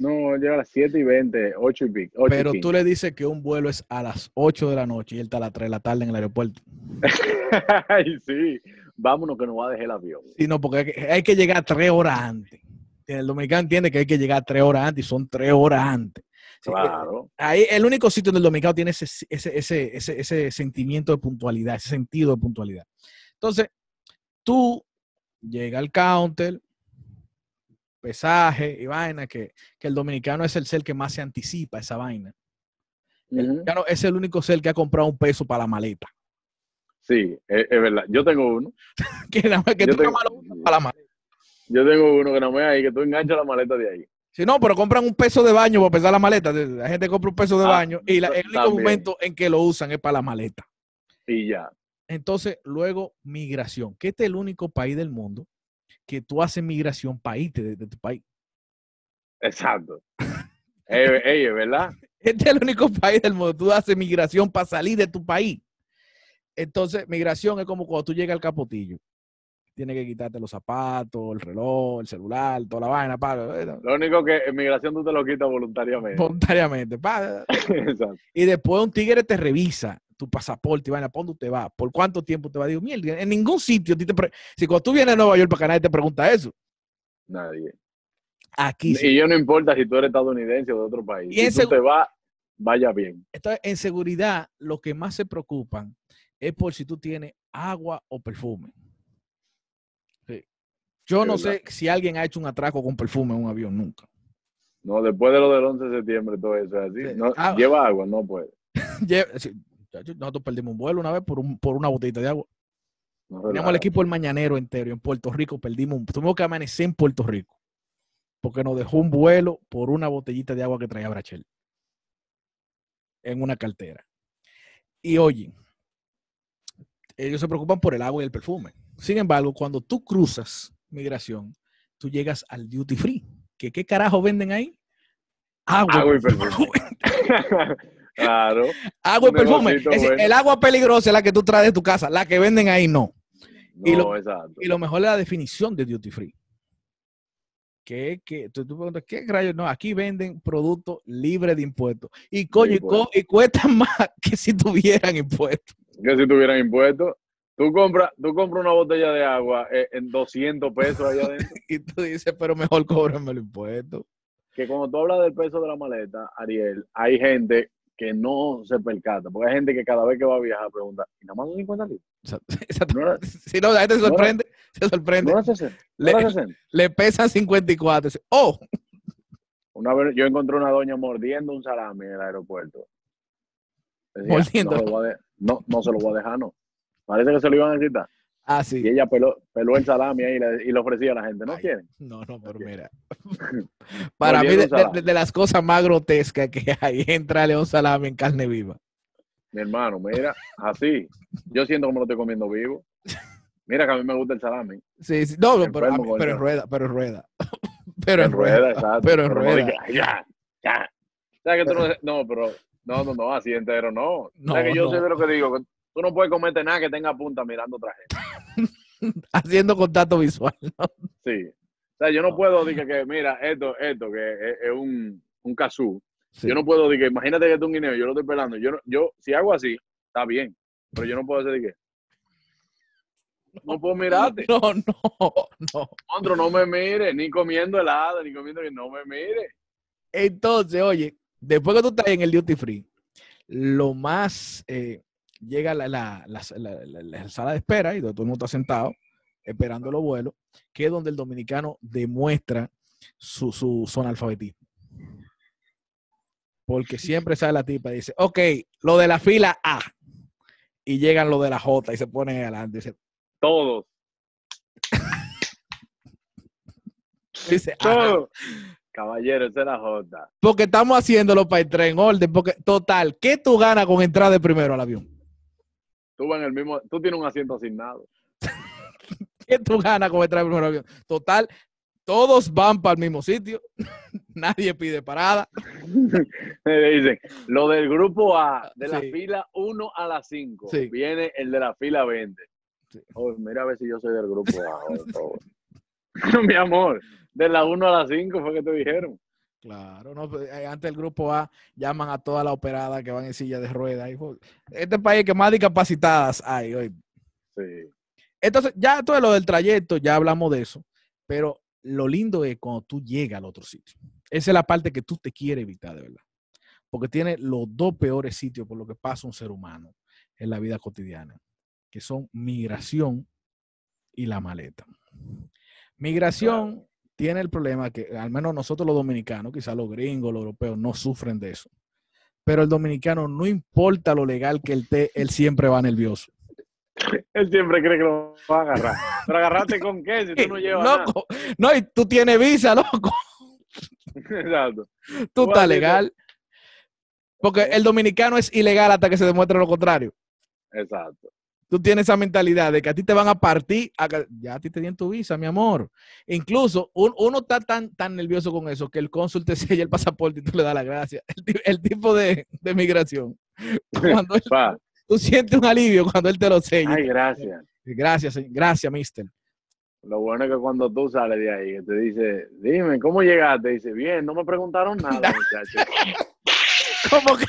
No, llega a las 7 y 20, 8 y pico. 8 Pero tú le dices que un vuelo es a las 8 de la noche y él está a las 3 de la tarde en el aeropuerto. Ay, sí. Vámonos que nos va a dejar el avión. Sí, no, porque hay que, hay que llegar 3 horas antes. El dominicano entiende que hay que llegar 3 horas antes y son 3 horas antes. Sí, Claro. Ahí el único sitio donde el dominicano tiene ese, ese, ese, ese, ese sentimiento de puntualidad, ese sentido de puntualidad. Entonces, tú llega al counter, pesaje y vaina, que, que el dominicano es el ser que más se anticipa a esa vaina. El Ujú. dominicano es el único ser que ha comprado un peso para la maleta. Sí, es, es verdad. Yo tengo uno. Que nada más que Yo tú nada tengo, más para la maleta. yo tengo uno que no me ahí, que tú enganchas la maleta de ahí. Si no, pero compran un peso de baño para pesar la maleta. La gente compra un peso de Ah, baño y la- el único también. momento en que lo usan es para la maleta. Y ya. Entonces, luego, migración, que este es el único país del mundo que tú haces migración para irte de, de tu país. Exacto. Ey, ey, es verdad. Este es el único país del mundo. Tú haces migración para salir de tu país. Entonces, migración es como cuando tú llegas al capotillo. Tienes que quitarte los zapatos, el reloj, el celular, toda la vaina, pa, Lo único que en migración tú te lo quitas voluntariamente. voluntariamente. pa. Exacto. Y después un tigre te revisa tu pasaporte y vaina, ¿por dónde te va? ¿Por cuánto tiempo te va? Digo, mierda, en ningún sitio. te si cuando tú vienes a Nueva York para nadie te pregunta eso. Nadie. Aquí sí. Y yo no importa si tú eres estadounidense o de otro país. Y Si tú te vas, vaya bien. Entonces, en seguridad, lo que más se preocupan es por si tú tienes agua o perfume. Sí. Yo Es no verdad. sé si alguien ha hecho un atraco con perfume en un avión, nunca. No, después de lo del 11 de septiembre, todo eso es así. Sí. No, Ah. Lleva agua, no puede. Nosotros perdimos un vuelo una vez por, un- por una botellita de agua. No Teníamos el equipo el mañanero entero y en Puerto Rico perdimos. un- Tuvimos que amanecer en Puerto Rico porque nos dejó un vuelo por una botellita de agua que traía Brachel en una cartera. Y oye, ellos se preocupan por el agua y el perfume. Sin embargo, cuando tú cruzas migración, tú llegas al duty free. ¿Qué, qué carajo venden ahí? Agua, Agua y perfume. claro. agua y perfume. negocito Es decir, bueno. el agua peligrosa es la que tú traes de tu casa. La que venden ahí no. Y No, lo- exacto. Y lo mejor es la definición de duty free. Que, que tú, tú preguntas, ¿qué rayos? No, aquí venden productos libres de impuestos. Y coño, y, impuestos. co- y cuestan más que si tuvieran impuestos. Que si tuvieran impuestos, tú compras tú compras una botella de agua eh, en 200 pesos allá adentro. Y tú dices, pero mejor cóbrame los impuestos. que cuando tú hablas del peso de la maleta, Ariel, hay gente que no se percata, porque hay gente que cada vez que va a viajar pregunta, ¿y nada más son 50 litros? O sea, exacto. No era- Si no, la gente se no sorprende, se sorprende. ¿No era 60? ¿No Le- era 60? Le pesan 54. Dice, Oh, Una vez yo encontré una doña mordiendo un salami en el aeropuerto. Decía, Mordiendo. No, no se lo voy a dejar, no. Parece que se lo iban a quitar. Ah, sí. Y ella peló, peló el salami ahí y le, y le ofrecía a la gente. ¿No Ay, quieren? No, no, pero mira. Para mí, de, las cosas más grotescas que hay, entra León Salami en carne viva. Mi hermano, mira, así. Yo siento como lo estoy comiendo vivo. Mira que a mí me gusta el salami. Sí, sí. No, no, pero, mí- pero en rueda, pero en rueda. Pero en rueda, rueda. exacto. pero en rueda. ya, ya. ¿Sabes que tú no, no, pero, no, no, no, así entero no. No, ¿Sabes que yo no. sé de lo que digo? Tú no puedes comerte nada que tenga punta mirando otra gente. Haciendo contacto visual. ¿no? Sí. O sea, yo no puedo decir que, mira, esto, esto, que es, es un, un. Sí. Yo no puedo decir que, imagínate que es un guineo, yo lo estoy pelando. Yo, no- yo, si hago así, está bien. Pero yo no puedo decir que. No puedo mirarte. No, no, no. Otro, no me mire, ni comiendo helado, ni comiendo que no me mire. Entonces, oye, después que tú estás en el duty free, lo más eh, llega la, la, la- la- la- la sala de espera y todo el mundo está sentado esperando los vuelos, que es donde el dominicano demuestra su, su, su analfabetismo. Porque siempre sale la tipa y dice, ok, lo de la fila A. Y llegan los de la J y se ponen adelante. Dice, Todos, dice, todos. Caballero, esa es la Jota. Porque estamos haciéndolo para entrar en orden. Porque, total, ¿qué tú ganas con entrar de primero al avión? Tú vas en el mismo, tú tienes un asiento asignado. ¿Qué tú ganas con entrar de primero al avión? Total, todos van para el mismo sitio. Nadie pide parada. Me dicen, lo del grupo A, de la Sí. fila 1 a la 5, Sí. viene el de la fila 20. Sí. Oh, mira a ver si yo soy del grupo A, por favor. Mi amor, de la 1 a la 5 fue que te dijeron. Claro, no, pues, eh, antes el grupo A llaman a todas las operadas que van en silla de ruedas. Este país que más discapacitadas hay hoy. Sí. Entonces, ya todo lo del trayecto, ya hablamos de eso, pero lo lindo es cuando tú llegas al otro sitio. Esa es la parte que tú te quieres evitar, de verdad. Porque tiene los dos peores sitios por lo que pasa un ser humano en la vida cotidiana, que son migración y la maleta. Migración tiene el problema que, al menos nosotros los dominicanos, quizás los gringos, los europeos, no sufren de eso. Pero el dominicano, no importa lo legal que él esté, él siempre va nervioso. Él siempre cree que lo va a agarrar. Pero agarrarte con qué si tú no llevas nada. Loco, no, y tú tienes visa, loco. Exacto. Tú Tú estás legal. Porque el dominicano es ilegal hasta que se demuestre lo contrario. Exacto. Tú tienes esa mentalidad de que a ti te van a partir, a ya a ti te dieron tu visa, mi amor. Incluso un- uno está tan, tan nervioso con eso que el cónsul te sella el pasaporte y tú le das la gracia. El, ti- el tipo de, de migración. Cuando él- tú sientes un alivio cuando él te lo sella. Ay, gracias. Gracias, gracias, mister. Lo bueno es que cuando tú sales de ahí, te dice, dime, ¿cómo llegaste? Dice, bien, no me preguntaron nada, muchacho. Como que,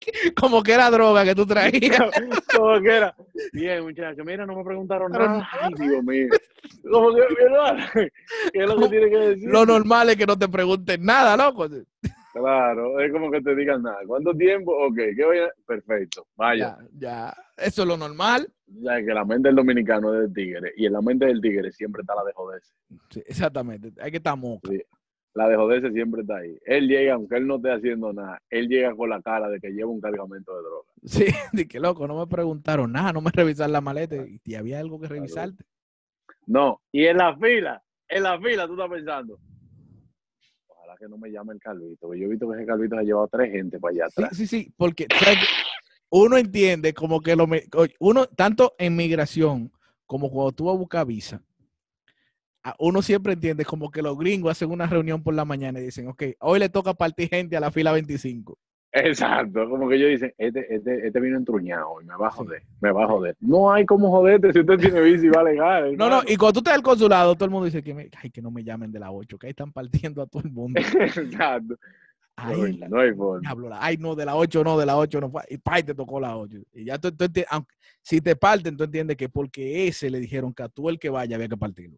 como que era droga que tú traías. Como que era, bien, muchacho, mira, no me preguntaron Pero nada. Ay, Dios mío. Como que, ¿verdad? ¿Qué es lo que tiene que decir? Lo normal es que no te pregunten nada, loco. Claro, es como que te digan nada. ¿Cuánto tiempo? Ok, ¿qué voy a...? Perfecto, vaya. Ya, ya. Eso es lo normal. Ya que la mente del dominicano es del tigre, y en la mente del tigre siempre está la de joderse. Sí, exactamente. Hay que estar moca. Sí. La de joderse siempre está ahí. Él llega, aunque él no esté haciendo nada, él llega con la cara de que lleva un cargamento de droga. Sí, de que loco, no me preguntaron nada, no me revisaron la maleta y, y había algo que revisarte. No, y en la fila, en la fila tú estás pensando, ojalá que no me llame el Calvito, porque yo he visto que ese Calvito se ha llevado tres gente para allá Sí, atrás. sí, sí, porque uno entiende como que lo me- uno, tanto en migración como cuando tú vas a buscar visa, a- uno siempre entiende como que los gringos hacen una reunión por la mañana y dicen, ok, hoy le toca partir gente a la fila 25. Exacto, como que ellos dicen, este, este, este vino entruñado y me va a joder, me va a joder. No hay como joderte si usted tiene y va legal. No, no, y cuando tú estás el consulado, todo el mundo dice que, me- ay, que no me llamen de la 8, que ahí están partiendo a todo el mundo. Exacto. Ay, No, no hay forma. ay, no, de la 8 no, de la 8 no. Y pa, y te tocó la 8. Y ya tú, tú aunque, si te parten, tú entiendes que porque ese le dijeron que a tú el que vaya había que partirlo.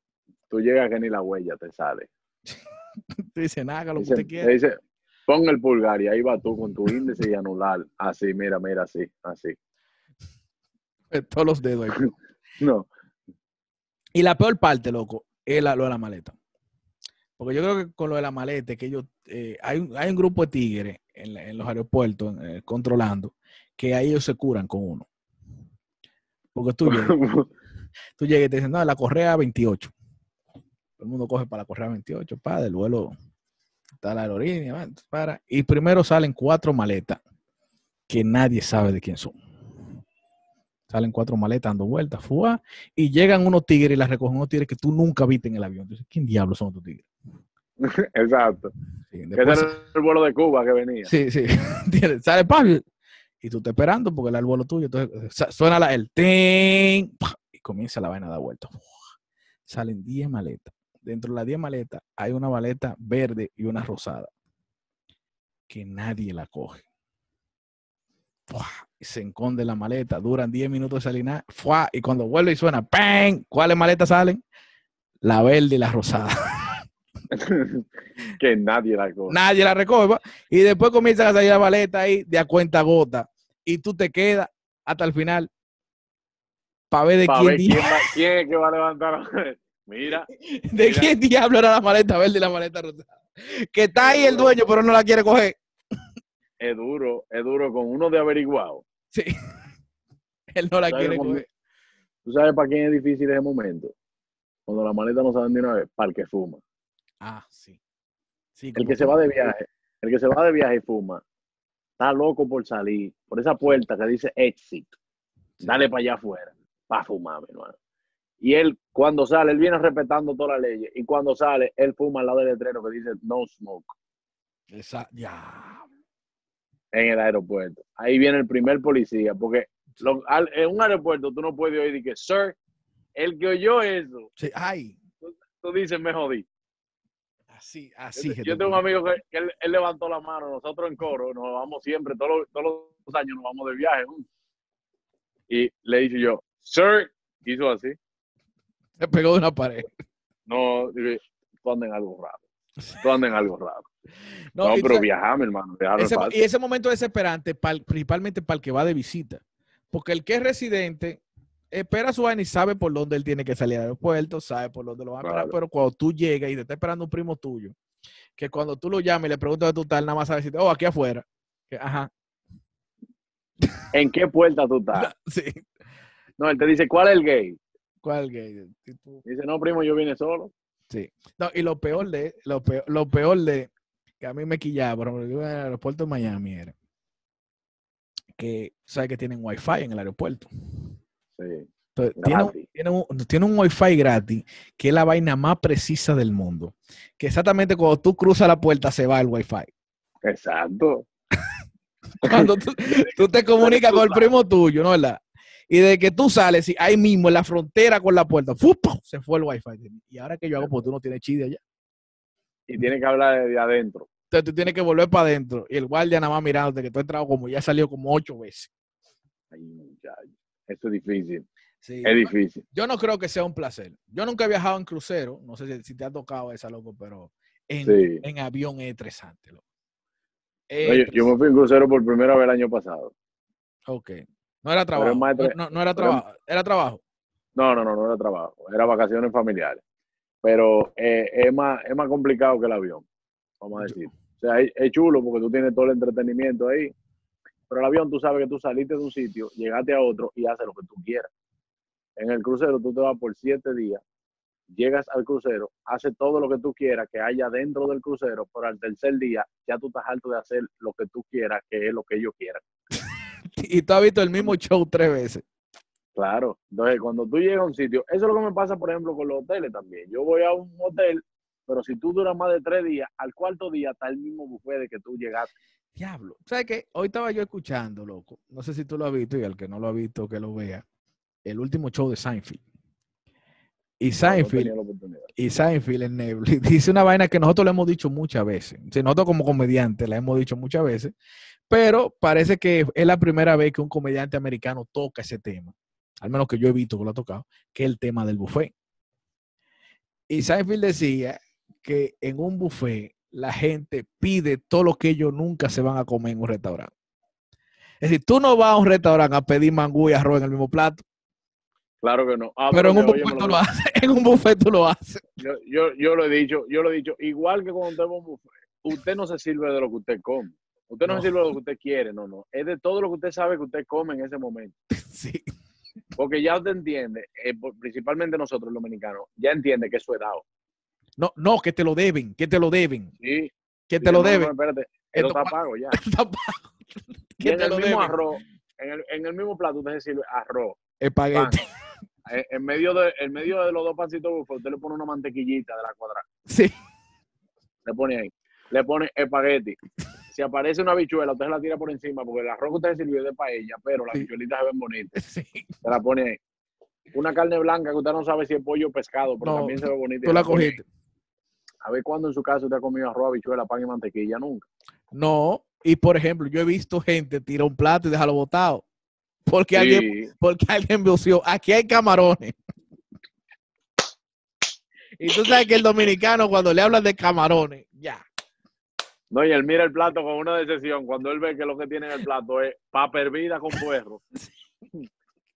Tú llegas que ni la huella te sale. Tú dices, nada, haga lo que usted te quiera. dice, pon el pulgar y ahí va tú con tu índice y anular. Así, mira, mira, así, así. Todos los dedos ahí. No, Y la peor parte, loco, es la- lo de la maleta. Porque yo creo que con lo de la maleta, que ellos, eh, hay, un, hay un grupo de tigres en los aeropuertos eh, controlando que ahí ellos se curan con uno. Porque tú llegas, tú llegas y te dicen, no, la correa 28. Todo el mundo coge para la correa 28, para el vuelo, está la aerolínea, para. Y primero salen cuatro maletas que nadie sabe de quién son. Salen cuatro maletas dando vueltas, fuá, y llegan unos tigres y las recogen unos tigres que tú nunca viste en el avión. Entonces, ¿quién diablos son estos tigres? exacto. Sí, Ese era el vuelo de Cuba que venía. Sí, sí. Sale Pablo y tú estás esperando porque era el vuelo tuyo. Entonces suena la, el ting y comienza la vaina a dar vuelta. Salen 10 maletas. Dentro de las 10 maletas hay una maleta verde y una rosada que nadie la coge. ¡Fua! Y se esconde la maleta. Duran 10 minutos de. ¡fua! Y cuando vuelve y suena, ¡pam! ¿Cuáles maletas salen? La verde y la rosada. que nadie la coge. nadie la recoge. ¿va? Y después comienzan a salir la maleta ahí de a cuenta gota. Y tú te quedas hasta el final para ver de Pa' quién, ver quién, va- quién es que va a levantar. Mira, de mira. quién diablo era la maleta verde y la maleta rosada. Que está ahí el dueño, pero no la quiere coger. es duro, es duro con uno de averiguado. Sí. Él no la ¿Sabes quiere coger. ¿Tú sabes para quién es difícil ese momento? Cuando la maleta no saben de una vez, para el que fuma. Ah, sí. Sí, El que se va de viaje, el que se va de viaje y fuma, está loco por salir por esa puerta que dice exit. Dale para allá afuera, para fumar, mi hermano. Y él, cuando sale, él viene respetando todas las leyes. Y cuando sale, él fuma al lado del letrero que dice no smoke Esa- ya. en el aeropuerto. Ahí viene el primer policía, porque lo- al- en un aeropuerto tú no puedes oír y que, sir, el que oyó eso, Sí, ay. tú dices, me jodí. Así, así. Yo, yo tengo un amigo que, que él, él levantó la mano, nosotros en coro, nos vamos siempre, todos los, todos los años nos vamos de viaje. Y le dije yo, sir, hizo así. Se pegó de una pared. No, tú andas en algo raro. Tú andas en algo raro. No, pero sabes- viajar, mi hermano, viajar ese, y ese momento es desesperante, pal- principalmente para el que va de visita. Porque el que es residente espera su vaina y sabe por dónde él tiene que salir al aeropuerto, sabe por dónde lo van a esperar. Claro. Pero cuando tú llegas y te está esperando un primo tuyo, que cuando tú lo llamas y le preguntas tú estás, él nada más sabe decirte, oh, aquí afuera. Que, Ajá. ¿En qué puerta tú estás? Sí. No, él te dice, ¿cuál es el gay? Dice, no, primo, yo vine solo. Sí. No, y lo peor de, lo peor, lo peor de, que a mí me quillaba, por ejemplo, yo en el aeropuerto de Miami era, que, sabes que tienen wifi en el aeropuerto. Sí. Entonces, tiene, un- Gratis. tiene un, tiene un wifi gratis, que es la vaina más precisa del mundo. Que exactamente cuando tú cruzas la puerta se va el wifi. Exacto. Cuando tú, tú te comunicas con el primo tuyo, ¿no verdad? Y de que tú sales, y ahí mismo en la frontera con la puerta, ¡fu! ¡pum! se fue el wifi. Y ahora que yo hago, porque tú no tienes chide allá. Y tiene que hablar de, de adentro. Entonces tú tienes que volver para adentro. Y el guardia nada más mirándote que tú has entrado como ya salió como ocho veces. Ay, muchacho. Eso es difícil. Sí. Es difícil. Yo no creo que sea un placer. Yo nunca he viajado en crucero. No sé si, si te ha tocado esa, loco, pero en, Sí. en avión es estresante, loco. No, yo, yo me fui en crucero por primera vez el año pasado. Ok. No era trabajo. No, era trabajo. Era trabajo. No, no, no, no era trabajo. Era vacaciones familiares. Pero eh, es, más, es más complicado que el avión. vamos a decir. O sea, es, es chulo porque tú tienes todo el entretenimiento ahí. Pero el avión, tú sabes que tú saliste de un sitio, llegaste a otro y haces lo que tú quieras. En el crucero tú te vas por siete días, llegas al crucero, haces todo lo que tú quieras que haya dentro del crucero, pero al tercer día ya tú estás harto de hacer lo que tú quieras, que es lo que ellos quieran. Y tú has visto el mismo show tres veces. Claro. Entonces, cuando tú llegas a un sitio, eso es lo que me pasa, por ejemplo, con los hoteles también. Yo voy a un hotel, pero si tú duras más de tres días, al cuarto día está el mismo buffet de que tú llegaste. Diablo. ¿Sabes qué? Hoy estaba yo escuchando, loco. No sé si tú lo has visto y el que no lo ha visto, que lo vea. El último show de Seinfeld. Y no Seinfeld, y Seinfeld en Nebel dice una vaina que nosotros le hemos dicho muchas veces. Nosotros como comediantes la hemos dicho muchas veces, pero parece que es la primera vez que un comediante americano toca ese tema, al menos que yo he visto que lo ha tocado, que es el tema del buffet. Y Seinfeld decía que en un buffet la gente pide todo lo que ellos nunca se van a comer en un restaurante. Es decir, tú no vas a un restaurante a pedir mangú y arroz en el mismo plato, Claro que no. Ah, pero en un buffet tú lo lo haces. En un buffet tú lo haces. Yo, yo, yo lo he dicho, yo lo he dicho, igual que cuando usted va a un buffet, usted no se sirve de lo que usted come. Usted no, No. se sirve de lo que usted quiere, no, no. Es de todo lo que usted sabe que usted come en ese momento. Sí. Porque ya usted entiende, eh, principalmente nosotros los dominicanos, ya entiende que eso es dado. No, no, que te lo deben, que te lo deben, Sí. que te lo no, deben. no, espérate, Esto- está pago ya. Está pago. Que en te el lo mismo deben. arroz, en el, en el mismo plato usted se sirve arroz, Espagueti. pan. Eh, En medio, de, en medio de los dos pancitos buffet, usted le pone una mantequillita de la cuadrada. Sí. Le pone ahí. Le pone espagueti. Si aparece una bichuela, usted la tira por encima, porque el arroz que usted sirvió es de paella, pero las Sí. bichuelitas se ven bonitas. sí. Se la pone ahí. Una carne blanca que usted no sabe si es pollo o pescado, pero No, también se ve bonita. Tú la cogiste. A ver cuándo en su casa usted ha comido arroz, habichuela, pan y mantequilla. Nunca. No. Y por ejemplo, yo he visto gente tirar un plato y dejarlo botado. Porque alguien, porque alguien buceó. Aquí hay camarones. Y tú sabes que el dominicano, cuando le hablan de camarones, ya. No, y él mira el plato con una decepción cuando él ve que lo que tiene en el plato es papa hervida con puerro.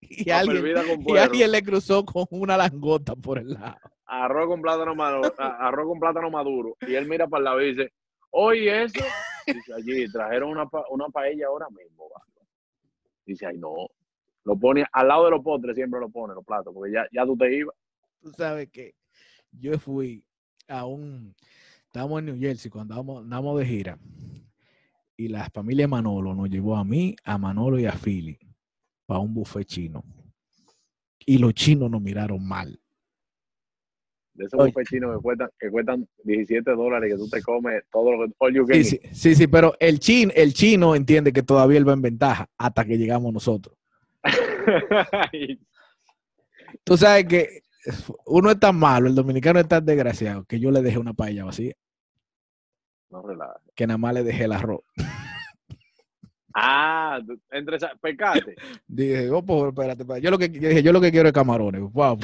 Y Papa alguien, hervida con y alguien le cruzó con una langota por el lado. arroz con plátano maduro, arroz con plátano maduro. Y él mira para el lado y dice, oye, eso. Dice, allí trajeron una, pa- una paella ahora mismo. va". Dice, ay, no. Lo pone al lado de los postres, siempre lo pone, los platos, porque ya, ya tú te ibas. Tú sabes que yo fui a un. Estábamos en New Jersey cuando andábamos, andábamos de gira. Y la familia Manolo nos llevó a mí, a Manolo y a Philly para un buffet chino. Y los chinos nos miraron mal. De esos buffets chinos que cuestan, que cuestan 17 dólares, que tú te comes todo lo que... all you can Sí, sí, sí, pero el, chin, el chino entiende que todavía él va en ventaja hasta que llegamos nosotros. Tú sabes que uno es tan malo, el dominicano es tan desgraciado, que yo le dejé una paella vacía, no relaja. que nada más le dejé el arroz. Ah, entre esa, pecate. Dije, oh, pues, espérate, espérate. Yo lo que yo dije, yo lo que quiero es camarones. Wow.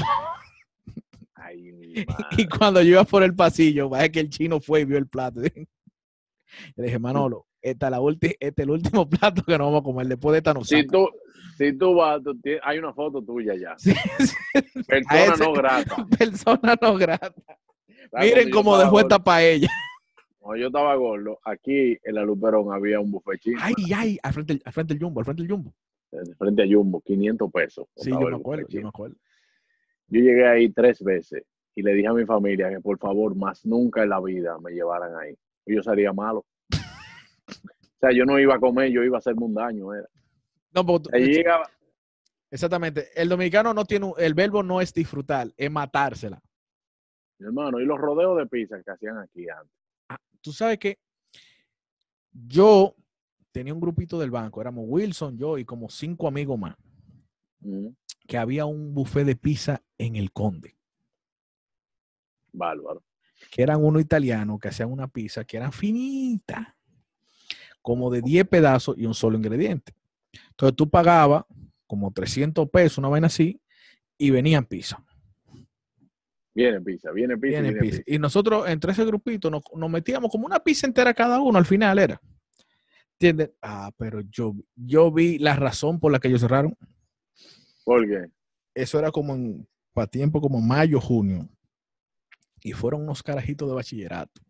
Y cuando yo iba por el pasillo, es que el chino fue y vio el plato. Le dije, Manolo, esta es la ulti- este es el último plato que nos vamos a comer. Después de esta no Si saca". tú, si tú vas, tú hay una foto tuya ya. Sí, sí. Persona ese- no grata. Persona no grata. ¿Sabes Miren cómo dejó esta paella. Cuando yo estaba gordo, aquí en la Luperón había un buffet chino. Ay, ay, al frente, al frente del jumbo, al frente del jumbo. de frente a Jumbo, 500 pesos. Sí, yo me acuerdo, yo me acuerdo. Yo llegué ahí tres veces y le dije a mi familia que por favor, más nunca en la vida me llevaran ahí. Yo sería malo. O sea, yo no iba a comer, yo iba a hacerme un daño. Era. No, porque tú- Allí llegaba, exactamente. El dominicano no tiene, un- el verbo no es disfrutar, es matársela. mi hermano, y los rodeos de pizza que hacían aquí antes. Tú sabes que yo tenía un grupito del banco, éramos Wilson, yo y como cinco amigos más, Mm, que había un buffet de pizza en el Conde, bárbaro. que eran unos italianos que hacían una pizza que eran finita, como de 10 pedazos y un solo ingrediente. Entonces tú pagabas como 300 pesos, una vaina así, y venían pizza. Viene pizza, viene pizza, Viene viene pizza. pizza. Y nosotros entre ese grupito nos, nos metíamos como una pizza entera cada uno al final era. ¿Entiendes? Ah, pero yo, yo vi la razón por la que ellos cerraron. ¿Por qué? Eso era como en, para tiempo como mayo, junio. Y fueron unos carajitos de bachillerato.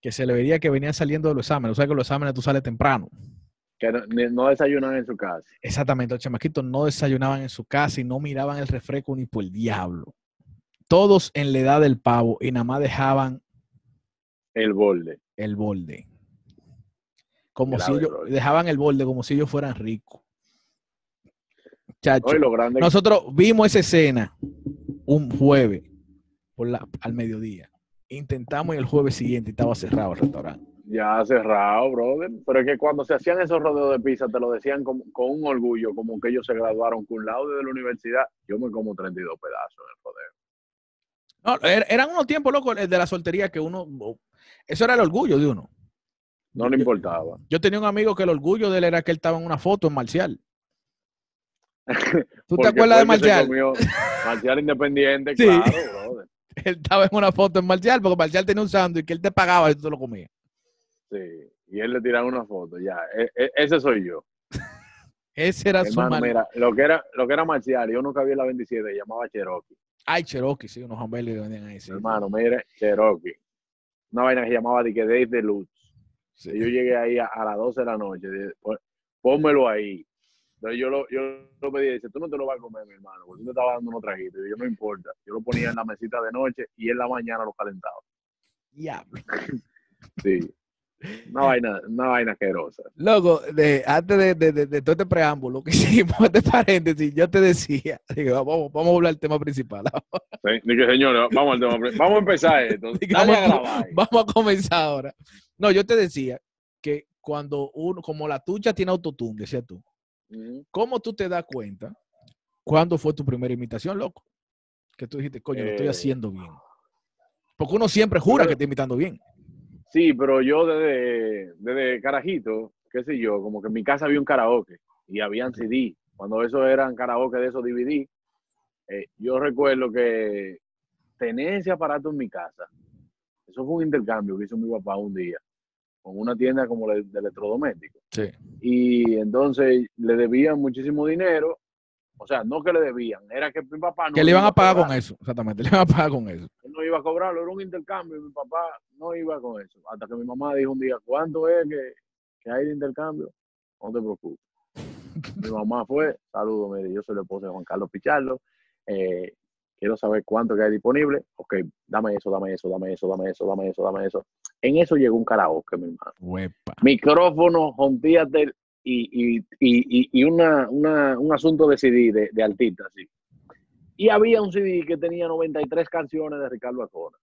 que se le vería que venía saliendo de los exámenes. O sea que los exámenes tú sales temprano. Que no, no desayunan en su casa. Exactamente, los chamaquitos no desayunaban en su casa y no miraban el refresco ni por el diablo. Todos en la edad del pavo y nada más dejaban El borde. el borde. Como si ellos, dejaban el borde como si ellos fueran ricos. Chacho, Hoy lo grande nosotros vimos esa escena un jueves por la, al mediodía. Intentamos y el jueves siguiente y estaba cerrado el restaurante. ya cerrado, brother. Pero es que cuando se hacían esos rodeos de pizza, te lo decían con, con un orgullo, como que ellos se graduaron con lado de la universidad. Yo me como 32 pedazos en el rodeo. No, er- eran unos tiempos locos el de la soltería que uno. Eso era el orgullo de uno. No le importaba. Yo tenía un amigo que el orgullo de él era que él estaba en una foto en Marcial. ¿Tú te acuerdas de Marcial? Marcial Independiente, Sí. claro, brother. Él estaba en una foto en Marcial porque Marcial tenía un sándwich que él te pagaba y tú te lo comías. Sí. Y él le tiraba una foto, ya. E- e- ese soy yo. Ese era su mal. mira, lo que era, lo que era Marcial, yo nunca vi la 27, llamaba Cherokee. Ay, Cherokee, sí, unos hamburgues que vendían ahí. Sí, Hermano, mire, Cherokee. Una vaina que llamaba de que Days de Luz. sí. Yo llegué ahí a, a las 12 de la noche. dije, "Pon- Pónmelo ahí. Entonces yo lo, yo lo pedí, dice, tú no te lo vas a comer, mi hermano, porque tú te estabas dando unos traguitos. Y yo no importa. Yo lo ponía en la mesita de noche y en la mañana lo calentaba. Diablo. Sí. Una vaina, una vaina asquerosa. Loco, de, antes de, de- de- de todo este preámbulo que hicimos, este paréntesis, yo te decía, digo, vamos, vamos a hablar del tema principal. Sí, que señores, vamos al tema. Vamos a empezar esto. Dije, Dale a vamos, grabar. vamos a comenzar ahora. No, yo te decía que cuando uno, como la tuya tiene autotune, decía tú, ¿cómo tú te das cuenta cuándo fue tu primera imitación, loco? Que tú dijiste, coño, lo estoy Eh, haciendo bien. Porque uno siempre jura pero- que está imitando bien. Sí, pero yo desde, desde carajito, qué sé yo, como que en mi casa había un karaoke y habían CD. Cuando esos eran karaoke de esos DVD, eh, yo recuerdo que tener ese aparato en mi casa, eso fue un intercambio que hizo mi papá un día con una tienda como de, de electrodomésticos. Sí. Y entonces le debían muchísimo dinero. O sea, no que le debían, era que mi papá no que le iban iba a pagar cobrar. con eso, exactamente, le iban a pagar con eso. Él no iba a cobrarlo, era un intercambio y mi papá no iba con eso. Hasta que mi mamá dijo un día, ¿cuánto es que, que hay de intercambio? No te preocupes. mi mamá fue, saludo, mire, yo soy la esposa de Juan Carlos Pichardo, eh, quiero saber cuánto que hay disponible. Ok, dame eso, dame eso, dame eso, dame eso, dame eso, dame eso. En eso llegó un karaoke, mi hermano. Huepa. Micrófono, home theater y, y, y, y- una, una, un asunto de CD, de, de artista, así. Y había un CD que tenía 93 canciones de Ricardo Arjona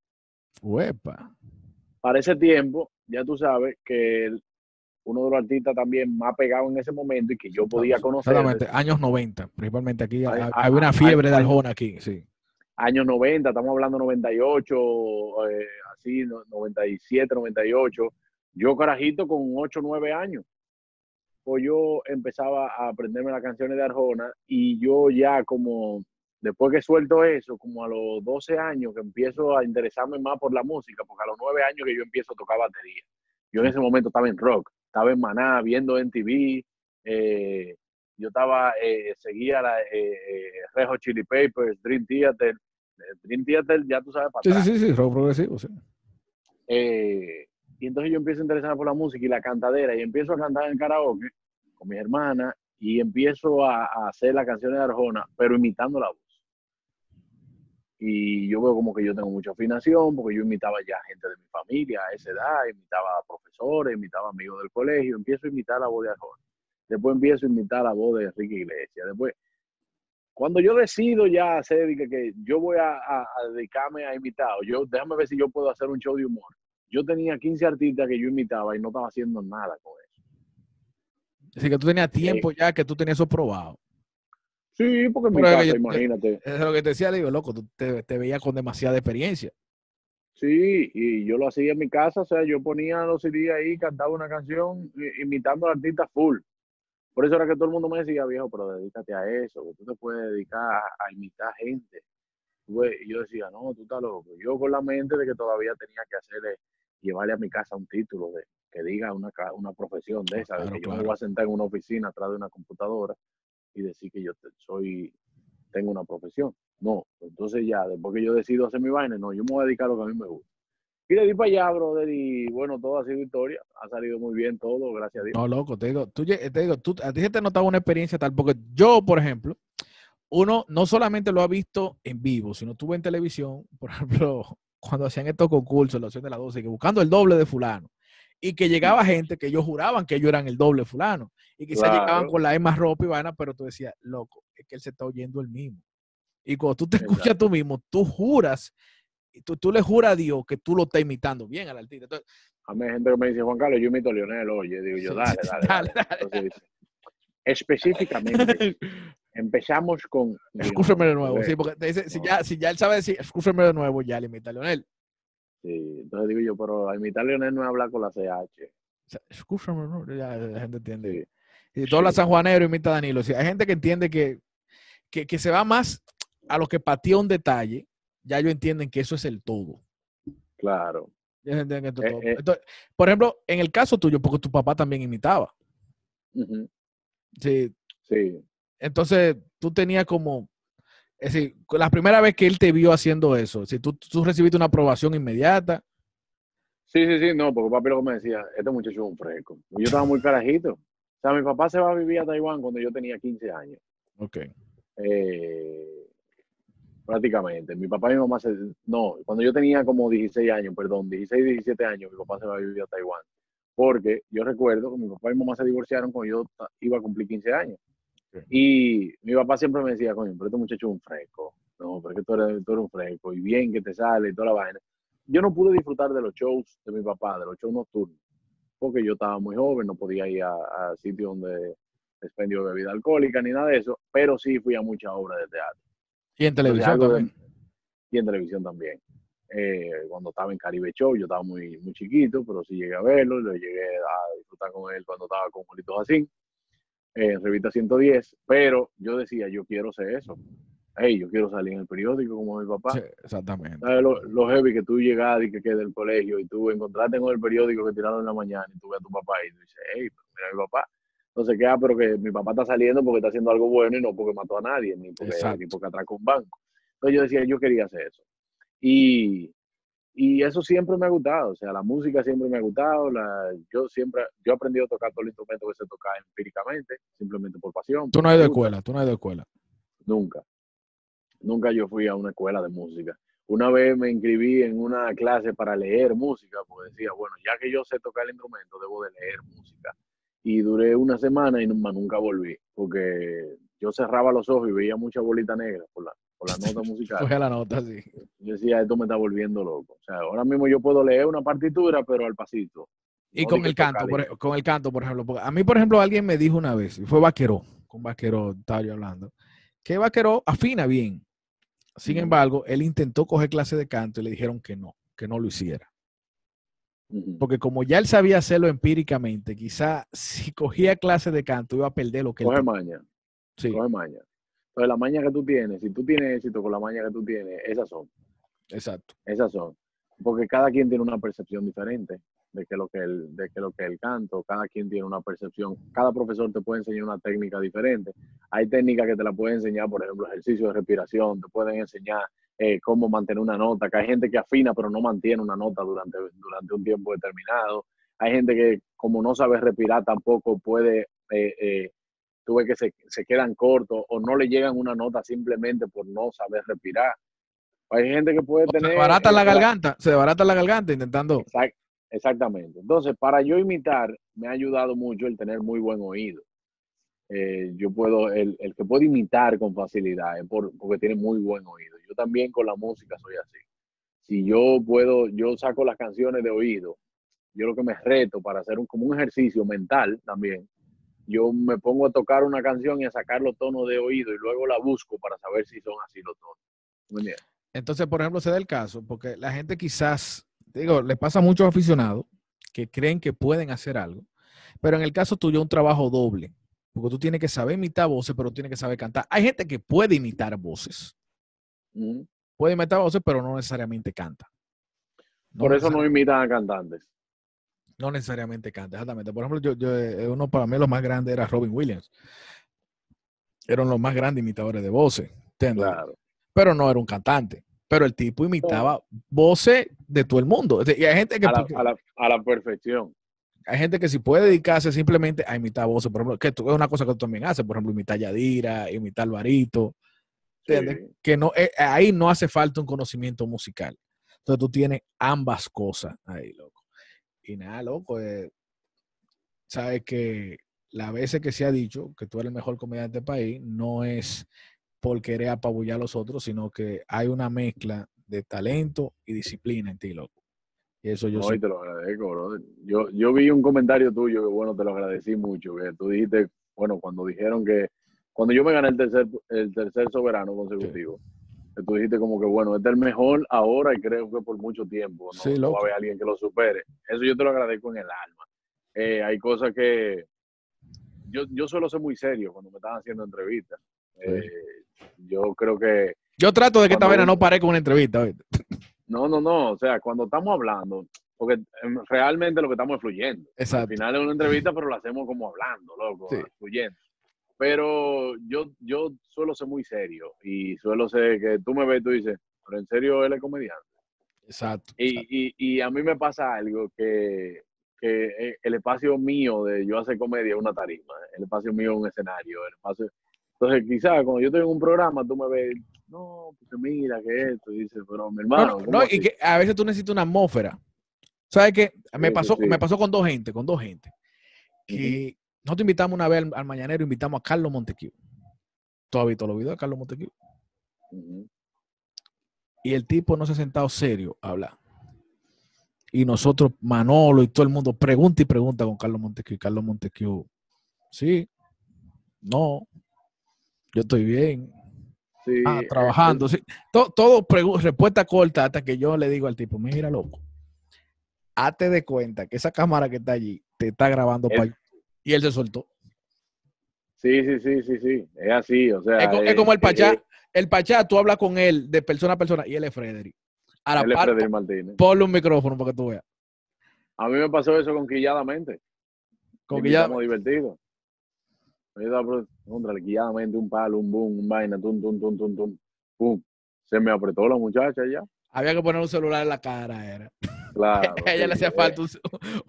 Huepa. para ese tiempo, ya tú sabes que el- uno de los artistas también más pegado en ese momento y que yo podía conocer, Exactamente, años 90, principalmente aquí. Ay, ha- ay, Había una fiebre de ay. Arjona aquí, sí. Años 90, estamos hablando 98, eh, así, no- 97, 98, yo carajito con 8, 9 años, pues yo empezaba a aprenderme las canciones de Arjona y yo ya como, después que suelto eso, como a los 12 años que empiezo a interesarme más por la música, porque a los 9 años que yo empiezo a tocar batería. Yo en ese momento estaba en rock, estaba en Maná, viendo MTV, eh, yo estaba, eh, seguía la, eh, eh, Red Hot Chili Papers, Dream Theater, Dream Theater ya tú sabes para Sí, atrás. sí, sí, sí, rock progresivo, sí. Eh, y entonces yo empiezo a interesarme por la música y la cantadera y empiezo a cantar en karaoke con mis hermanas y empiezo a, a hacer las canciones de Arjona, pero imitando la voz. Y yo veo como que yo tengo mucha afinación porque yo imitaba ya gente de mi familia a esa edad, imitaba a profesores, imitaba amigos del colegio, empiezo a imitar la voz de Arjona. Después empiezo a imitar la voz de Enrique Iglesias. Después, cuando yo decido ya hacer que, que yo voy a, a- a dedicarme a imitar, o yo déjame ver si yo puedo hacer un show de humor. Yo tenía 15 artistas que yo imitaba y no estaba haciendo nada con eso. Así que tú tenías tiempo ya que tú tenías eso probado. Sí, porque en mi casa, yo- imagínate. Eso es lo que te decía, le digo, loco, tú te, te veías con demasiada experiencia. Sí, y yo lo hacía en mi casa, o sea, yo ponía los CD ahí, cantaba una canción imitando al artista full. Por eso era que todo el mundo me decía, viejo, pero dedícate a eso, que tú te puedes dedicar a, imitar gente. Y yo decía, no, tú estás loco. Yo con la mente de que todavía tenía que hacerle, llevarle a mi casa un título de que diga una, una profesión de esa, de Claro, que yo me voy a sentar en una oficina atrás de una computadora y decir que yo te- soy, tengo una profesión. No, entonces ya, después que yo decido hacer mi vaina, no, yo me voy a dedicar a lo que a mí me gusta. Y le di para allá, brother, y bueno, todo ha sido historia. Ha salido muy bien todo, gracias a Dios. No, loco, te digo, tú, lle- te digo, tú, a ti se te notaba una experiencia tal, porque yo, por ejemplo, uno no solamente lo ha visto en vivo, sino tuve en televisión, por ejemplo, cuando hacían estos concursos, la opción de la 12, que buscando el doble de fulano, y que llegaba gente que ellos juraban que ellos eran el doble de fulano, y quizás llegaban Claro. con la más ropa y vaina, pero tú decías, loco, es que él se está oyendo el mismo. Y cuando tú te Exacto. escuchas tú mismo, tú juras, tú, tú le juras a Dios que tú lo estás imitando bien al artista. Entonces, A mí hay gente que me dice, Juan Carlos, yo imito a Lionel, oye, digo yo, dale, dale, dale, Entonces específicamente, empezamos con... Escúchame de Lionel, nuevo, sí, porque te dice, si, No. ya, si ya él sabe decir, escúchame de nuevo, ya le imita a Leonel. Sí, entonces digo yo, pero a imitar a Lionel no es hablar con la CH. Escúchame, de nuevo, ya la gente entiende. Sí. Y todo Sí. sanjuanero imita a Danilo. O sea, hay gente que entiende que, que, que se va más a lo que patía un detalle, ya ellos entienden que eso es el todo. Claro. Ellos entienden que esto es Eh, todo. eh. Entonces, por ejemplo, en el caso tuyo, porque tu papá también imitaba. Sí, Sí, entonces tú tenías como, es decir, la primera vez que él te vio haciendo eso, si tú, tú recibiste una aprobación inmediata, sí, sí, sí, no, porque papi lo me decía, este muchacho es un fresco. Yo estaba muy carajito. O sea, mi papá se va a vivir a Taiwán cuando yo tenía 15 años. ok. eh, prácticamente. Mi papá y mi mamá se... No, cuando yo tenía como 16 años, perdón, 16, 17 años, mi papá se va a vivir a Taiwán. Porque yo recuerdo que mi papá y mi mamá se divorciaron cuando yo iba a cumplir 15 años. Y mi papá siempre me decía, coño, pero este muchacho es un fresco. No, pero es que tú eres, tú eres un fresco. Y bien que te sale y toda la vaina. Yo no pude disfrutar de los shows de mi papá, de los shows nocturnos. Porque yo estaba muy joven, no podía ir a, a sitios donde expendio bebida alcohólica ni nada de eso. Pero sí fui a muchas obras de teatro Y en televisión de- también. y en televisión también. Eh, cuando estaba en Caribe Show, yo estaba muy, muy chiquito, pero sí llegué a verlo, lo llegué a disfrutar con él cuando estaba con Julito Jacín, eh, en Revista 110, pero yo decía, yo quiero ser eso. Hey, yo quiero salir en el periódico como mi papá. Sí, exactamente. ¿Sabes lo, lo heavy que tú llegas y que quedes del colegio y tú encontraste con el periódico que tiraron en la mañana y tú ves a tu papá y tú dices, hey, mira a mi papá. Entonces, ¿qué? Ah, pero que mi papá está saliendo porque está haciendo algo bueno y no porque mató a nadie, ni porque, Exacto. ni porque atracó un banco. Entonces yo decía, yo quería hacer eso. Y, y eso siempre me ha gustado, o sea, la música siempre me ha gustado, la, yo siempre, yo he aprendido a tocar todos los instrumentos que se toca empíricamente, simplemente por pasión. Tú no porque has ido me de escuela, tú no has ido de escuela. Nunca. Nunca yo fui a una escuela de música. Una vez me inscribí en una clase para leer música, porque decía, bueno, ya que yo sé tocar el instrumento, debo de leer música. Y duré una semana y más nunca volví, porque yo cerraba los ojos y veía mucha bolita negra por la, por la nota musical. Coge la nota, sí. Yo decía, esto me está volviendo loco. O sea, ahora mismo yo puedo leer una partitura, pero al pasito. Y No con el canto, por, con el canto, por ejemplo. a mí, por ejemplo, alguien me dijo una vez, y fue Vaqueró, con Vaqueró estaba yo hablando, que Vaqueró afina bien. Sin embargo, él intentó coger clase de canto y le dijeron que no, que no lo hiciera. Porque como ya él sabía hacerlo empíricamente, quizá si cogía clase de canto iba a perder lo que él Coge tenía. maña, Sí, coge maña. Entonces, la maña que tú tienes, si tú tienes éxito con la maña que tú tienes, esas son. exacto. Esas son. Porque cada quien tiene una percepción diferente de que lo que el, de que lo que el canto, cada quien tiene una percepción, cada profesor te puede enseñar una técnica diferente. Hay técnicas que te la pueden enseñar, por ejemplo, ejercicio de respiración, te pueden enseñar eh, cómo mantener una nota, que hay gente que afina pero no mantiene una nota durante, durante un tiempo determinado. Hay gente que como no sabe respirar tampoco puede, eh, eh, tú ves que se, se quedan cortos o no le llegan una nota simplemente por no saber respirar. Hay gente que puede O se tener... desbarata la garganta, se desbarata la garganta intentando. Exact- exactamente. Entonces, para yo imitar, me ha ayudado mucho el tener muy buen oído. Eh, yo puedo, el, el que puede imitar con facilidad es por- porque tiene muy buen oído. Yo también con la música soy así. Si yo puedo, yo saco las canciones de oído, yo lo que me reto para hacer un, como un ejercicio mental también, yo me pongo a tocar una canción y a sacar los tonos de oído y luego la busco para saber si son así los tonos. ¿Me entiendes? Entonces, por ejemplo, se da el caso, porque la gente quizás, digo, le pasa a muchos aficionados que creen que pueden hacer algo, pero en el caso tuyo un trabajo doble, porque tú tienes que saber imitar voces, pero tienes que saber cantar. Hay gente que puede imitar voces, puede imitar voces, pero no necesariamente canta. No Por eso no imitan a cantantes. no necesariamente canta, exactamente. Por ejemplo, yo, yo, eh, uno para mí los más grandes era Robin Williams. Eran los más grandes imitadores de voces, ¿entiendes? Claro. pero no era un cantante. Pero el tipo imitaba voces de todo el mundo. Y hay gente que, a la, a la- a la perfección. Hay gente que si puede dedicarse simplemente a imitar voces, por ejemplo, que tú- es una cosa que tú también haces, por ejemplo, imitar Yadira, imitar Alvarito, ¿entiendes? Sí. que no, eh, ahí no hace falta un conocimiento musical. Entonces tú tienes ambas cosas ahí, loco. Y nada, loco, eh, sabes que las veces que se ha dicho que tú eres el mejor comediante del país, no es por querer apabullar a los otros, sino que hay una mezcla de talento y disciplina en ti, loco. Y eso yo No, y te lo agradezco, brother. Yo, yo vi un comentario tuyo que, bueno, te lo agradecí mucho, que tú dijiste, bueno, cuando dijeron que, cuando yo me gané el tercer, el tercer soberano consecutivo, que tú dijiste como que, bueno, este es el mejor ahora y creo que por mucho tiempo, no, Sí, va a haber alguien que lo supere. Eso yo te lo agradezco en el alma. Eh, hay cosas que, yo, yo suelo ser muy serio cuando me están haciendo entrevistas. Eh, yo creo que Yo trato de que esta uno- no parezca una entrevista. ¿oíste? No, no, no. O sea, cuando estamos hablando, porque em, realmente lo que estamos es fluyendo. Al Exacto. final es una entrevista, pero lo hacemos como hablando, loco, Sí. fluyendo. Pero yo, yo suelo ser muy serio y suelo ser que tú me ves y tú dices, pero en serio él es comediante. Exacto. exacto. Y, y, y a mí me pasa algo que, que eh, el espacio mío de yo hacer comedia es una tarima, el espacio mío es un escenario, el espacio... Entonces, quizás cuando yo estoy en un programa, tú me ves, no, porque mira que esto, y dices, pero mi No, hermano, no, ¿cómo no, y así?". que a veces tú necesitas una atmósfera. ¿Sabes qué? Me Sí, pasó, sí. me pasó con dos gente, con dos gente. Que nosotros invitamos una vez al, al mañanero, invitamos a Carlos Montequiu. ¿Tú has visto los videos de Carlos Montequiu? Ujú. Y el tipo no se ha sentado serio a hablar. Y nosotros, Manolo y todo el mundo, pregunta y pregunta con Carlos Montequiu. Y Carlos Montequiu, sí, no, yo estoy bien. Sí, Ah, trabajando. Sí. Todo, todo respuesta corta hasta que yo le digo al tipo, mira, loco, hazte de cuenta que esa cámara que está allí te está grabando pa' Y él se soltó. Sí, sí, sí, sí, sí. Es así, o sea. Es, eh, como el Pachá. eh, El Pachá, tú hablas con él de persona a persona y él es Frederick. A la él es par, Frederick Martínez. ponle un micrófono para que tú veas. A mí me pasó eso con Quilladamente. Con que estaba pro- contra Quilladamente, un palo, un boom, un vaina, tum, tum, tum, tum, tum, pum. Se me apretó la muchacha ya. había que poner un celular en la cara. Era. Claro. A ella le hacía eh, falta un,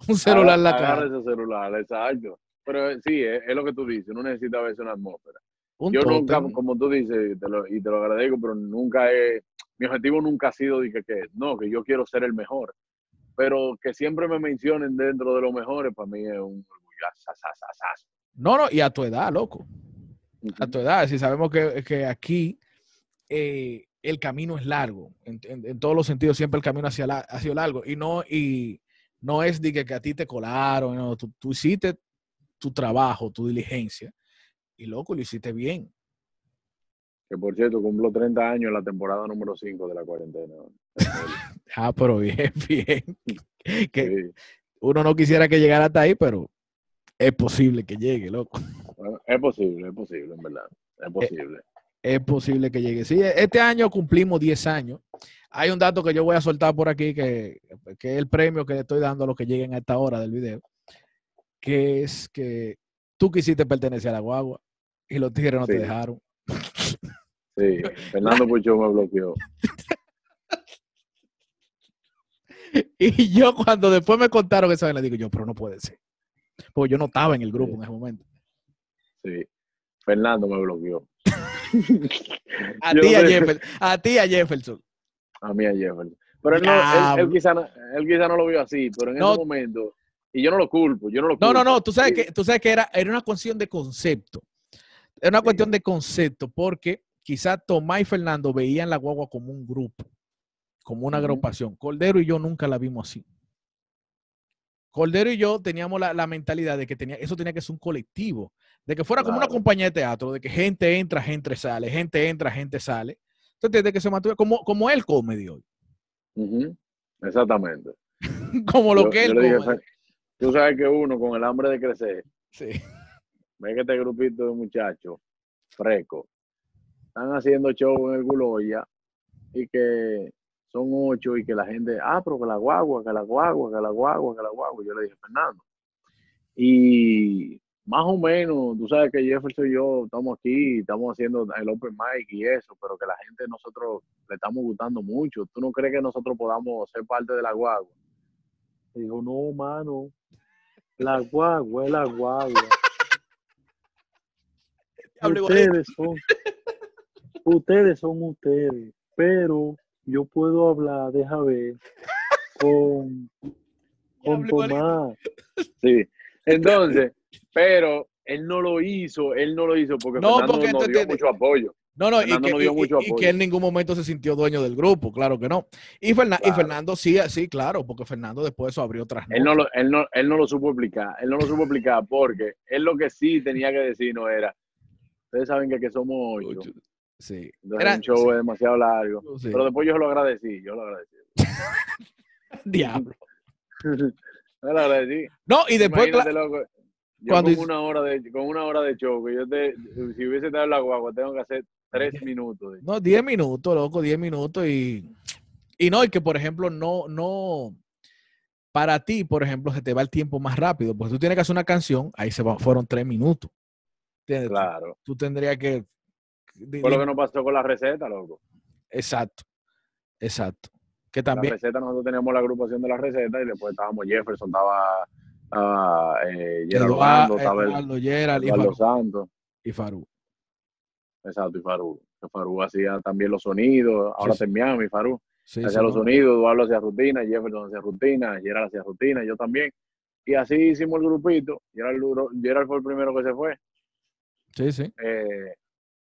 un celular en la cara. ese celular, exacto. Pero eh, sí, es, es lo que tú dices, uno necesita a veces una atmósfera. Un Yo nunca, como tú dices, y te lo, y te lo agradezco, pero nunca he, mi objetivo nunca ha sido de que, que no, que yo quiero ser el mejor. Pero que siempre me mencionen dentro de los mejores, para mí es un orgullo. No, no, y a tu edad, loco. a tu edad. Si sabemos que, que aquí eh, el camino es largo, en, en- en todos los sentidos, siempre el camino hacia la- ha sido largo. Y no, y no es de que, que a ti te colaron, no, tú, tú hiciste tu trabajo, tu diligencia, y loco, lo hiciste bien. Que por cierto, cumplo 30 años en la temporada número 5 de la cuarentena. Ah, pero bien, bien. Que Sí. uno no quisiera que llegara hasta ahí, pero es posible que llegue, loco. Es posible, es posible, en verdad. Eh, Es posible. Es posible que llegue. Sí, este año cumplimos 10 años. Hay un dato que yo voy a soltar por aquí, que, que es el premio que le estoy dando a los que lleguen a esta hora del video, que es que tú quisiste pertenecer a la guagua y los tigres no te dejaron. Sí, Fernando Pucho me bloqueó. Y yo cuando después me contaron esa vaina, digo yo, pero no puede ser. Porque yo no estaba en el grupo Sí. en ese momento. Sí. Fernando me bloqueó. A ti, a Jefferson. A ti, a Jefferson. A mí a Jefferson. Pero él, no, él, él quizá no, él quizá no lo vio así, pero en No. ese momento, y yo no lo culpo, yo no lo culpo. No, no, no, tú sabes que, tú sabes que era, era una cuestión de concepto. Era una Sí. cuestión de concepto, porque quizás Tomás y Fernando veían la guagua como un grupo, como una agrupación. Cordero y yo nunca la vimos así. Cordero y yo teníamos la, la mentalidad de que tenía, eso tenía que ser un colectivo, de que fuera como una compañía de teatro, de que gente entra, gente sale, gente entra, gente sale. Entonces, de que se mantuviera como, como el comedy hoy, Exactamente. como lo Yo- que él comedy. "Fer- Tú sabes que uno con el hambre de crecer, Sí. ve que este grupito de muchachos frescos están haciendo show en el Guloya y que son ocho y que la gente, ah, pero que la guagua, que la guagua, que la guagua, que la guagua. Yo le dije, Fernando. Y más o menos, tú sabes que Jefferson y yo estamos aquí, estamos haciendo el open mic y eso, pero que la gente nosotros le estamos gustando mucho. ¿Tú no crees que nosotros podamos ser parte de la guagua? Y dijo, no, mano, la guagua es la guagua. Ustedes son, ustedes son ustedes, pero yo puedo hablar, deja ver, con, con. Tomás. Sí, entonces, pero él no lo hizo, él no lo hizo porque No, Fernando porque tú dio mucho apoyo. No, no, y que, no dio y- mucho y- y apoyo. que en ningún momento se sintió dueño del grupo, claro que no. Y, Fernan- y. Fernando sí, sí, claro, porque Fernando después de eso abrió otras Él no, lo, él, no, él no lo supo explicar, él no lo supo explicar porque él lo que sí tenía que decir no era, ustedes saben que, que somos ocho, Ocho. Sí. entonces Era- un show sí. es demasiado largo, Sí. pero después yo lo agradecí, yo lo agradecí. Diablo. yo lo agradecí. No, y después, loco, yo cuando con una hora de con una hora de show, que yo te, si hubiese estado en la guagua, tengo que hacer tres minutos. no, 10 minutos, loco, 10 minutos y, y no, y que por ejemplo, no, no, para ti, por ejemplo, se te va el tiempo más rápido, porque tú tienes que hacer una canción, ahí se va- fueron 3 minutos. ¿Entiendes? Tú- Claro. Tú, tendrías que... Fue lo que nos pasó con la receta, loco. Exacto, exacto. Que La también, receta, nosotros teníamos la agrupación de la receta y después estábamos Jefferson, estaba, estaba eh, Gerard Eduardo, estaba el- Eduardo, Gerald y Eduardo Farú. Santos, y Farú. exacto, y Farú. Farú hacía también los sonidos, ahora sí. está en Miami, Farú. Sí, hacía sí, los no. sonidos, Eduardo hacía rutina, Jefferson hacía rutina, Gerard hacía rutina, yo también. Y así hicimos el grupito. Gerard, Gerard fue el primero que se fue. Sí, sí. Eh,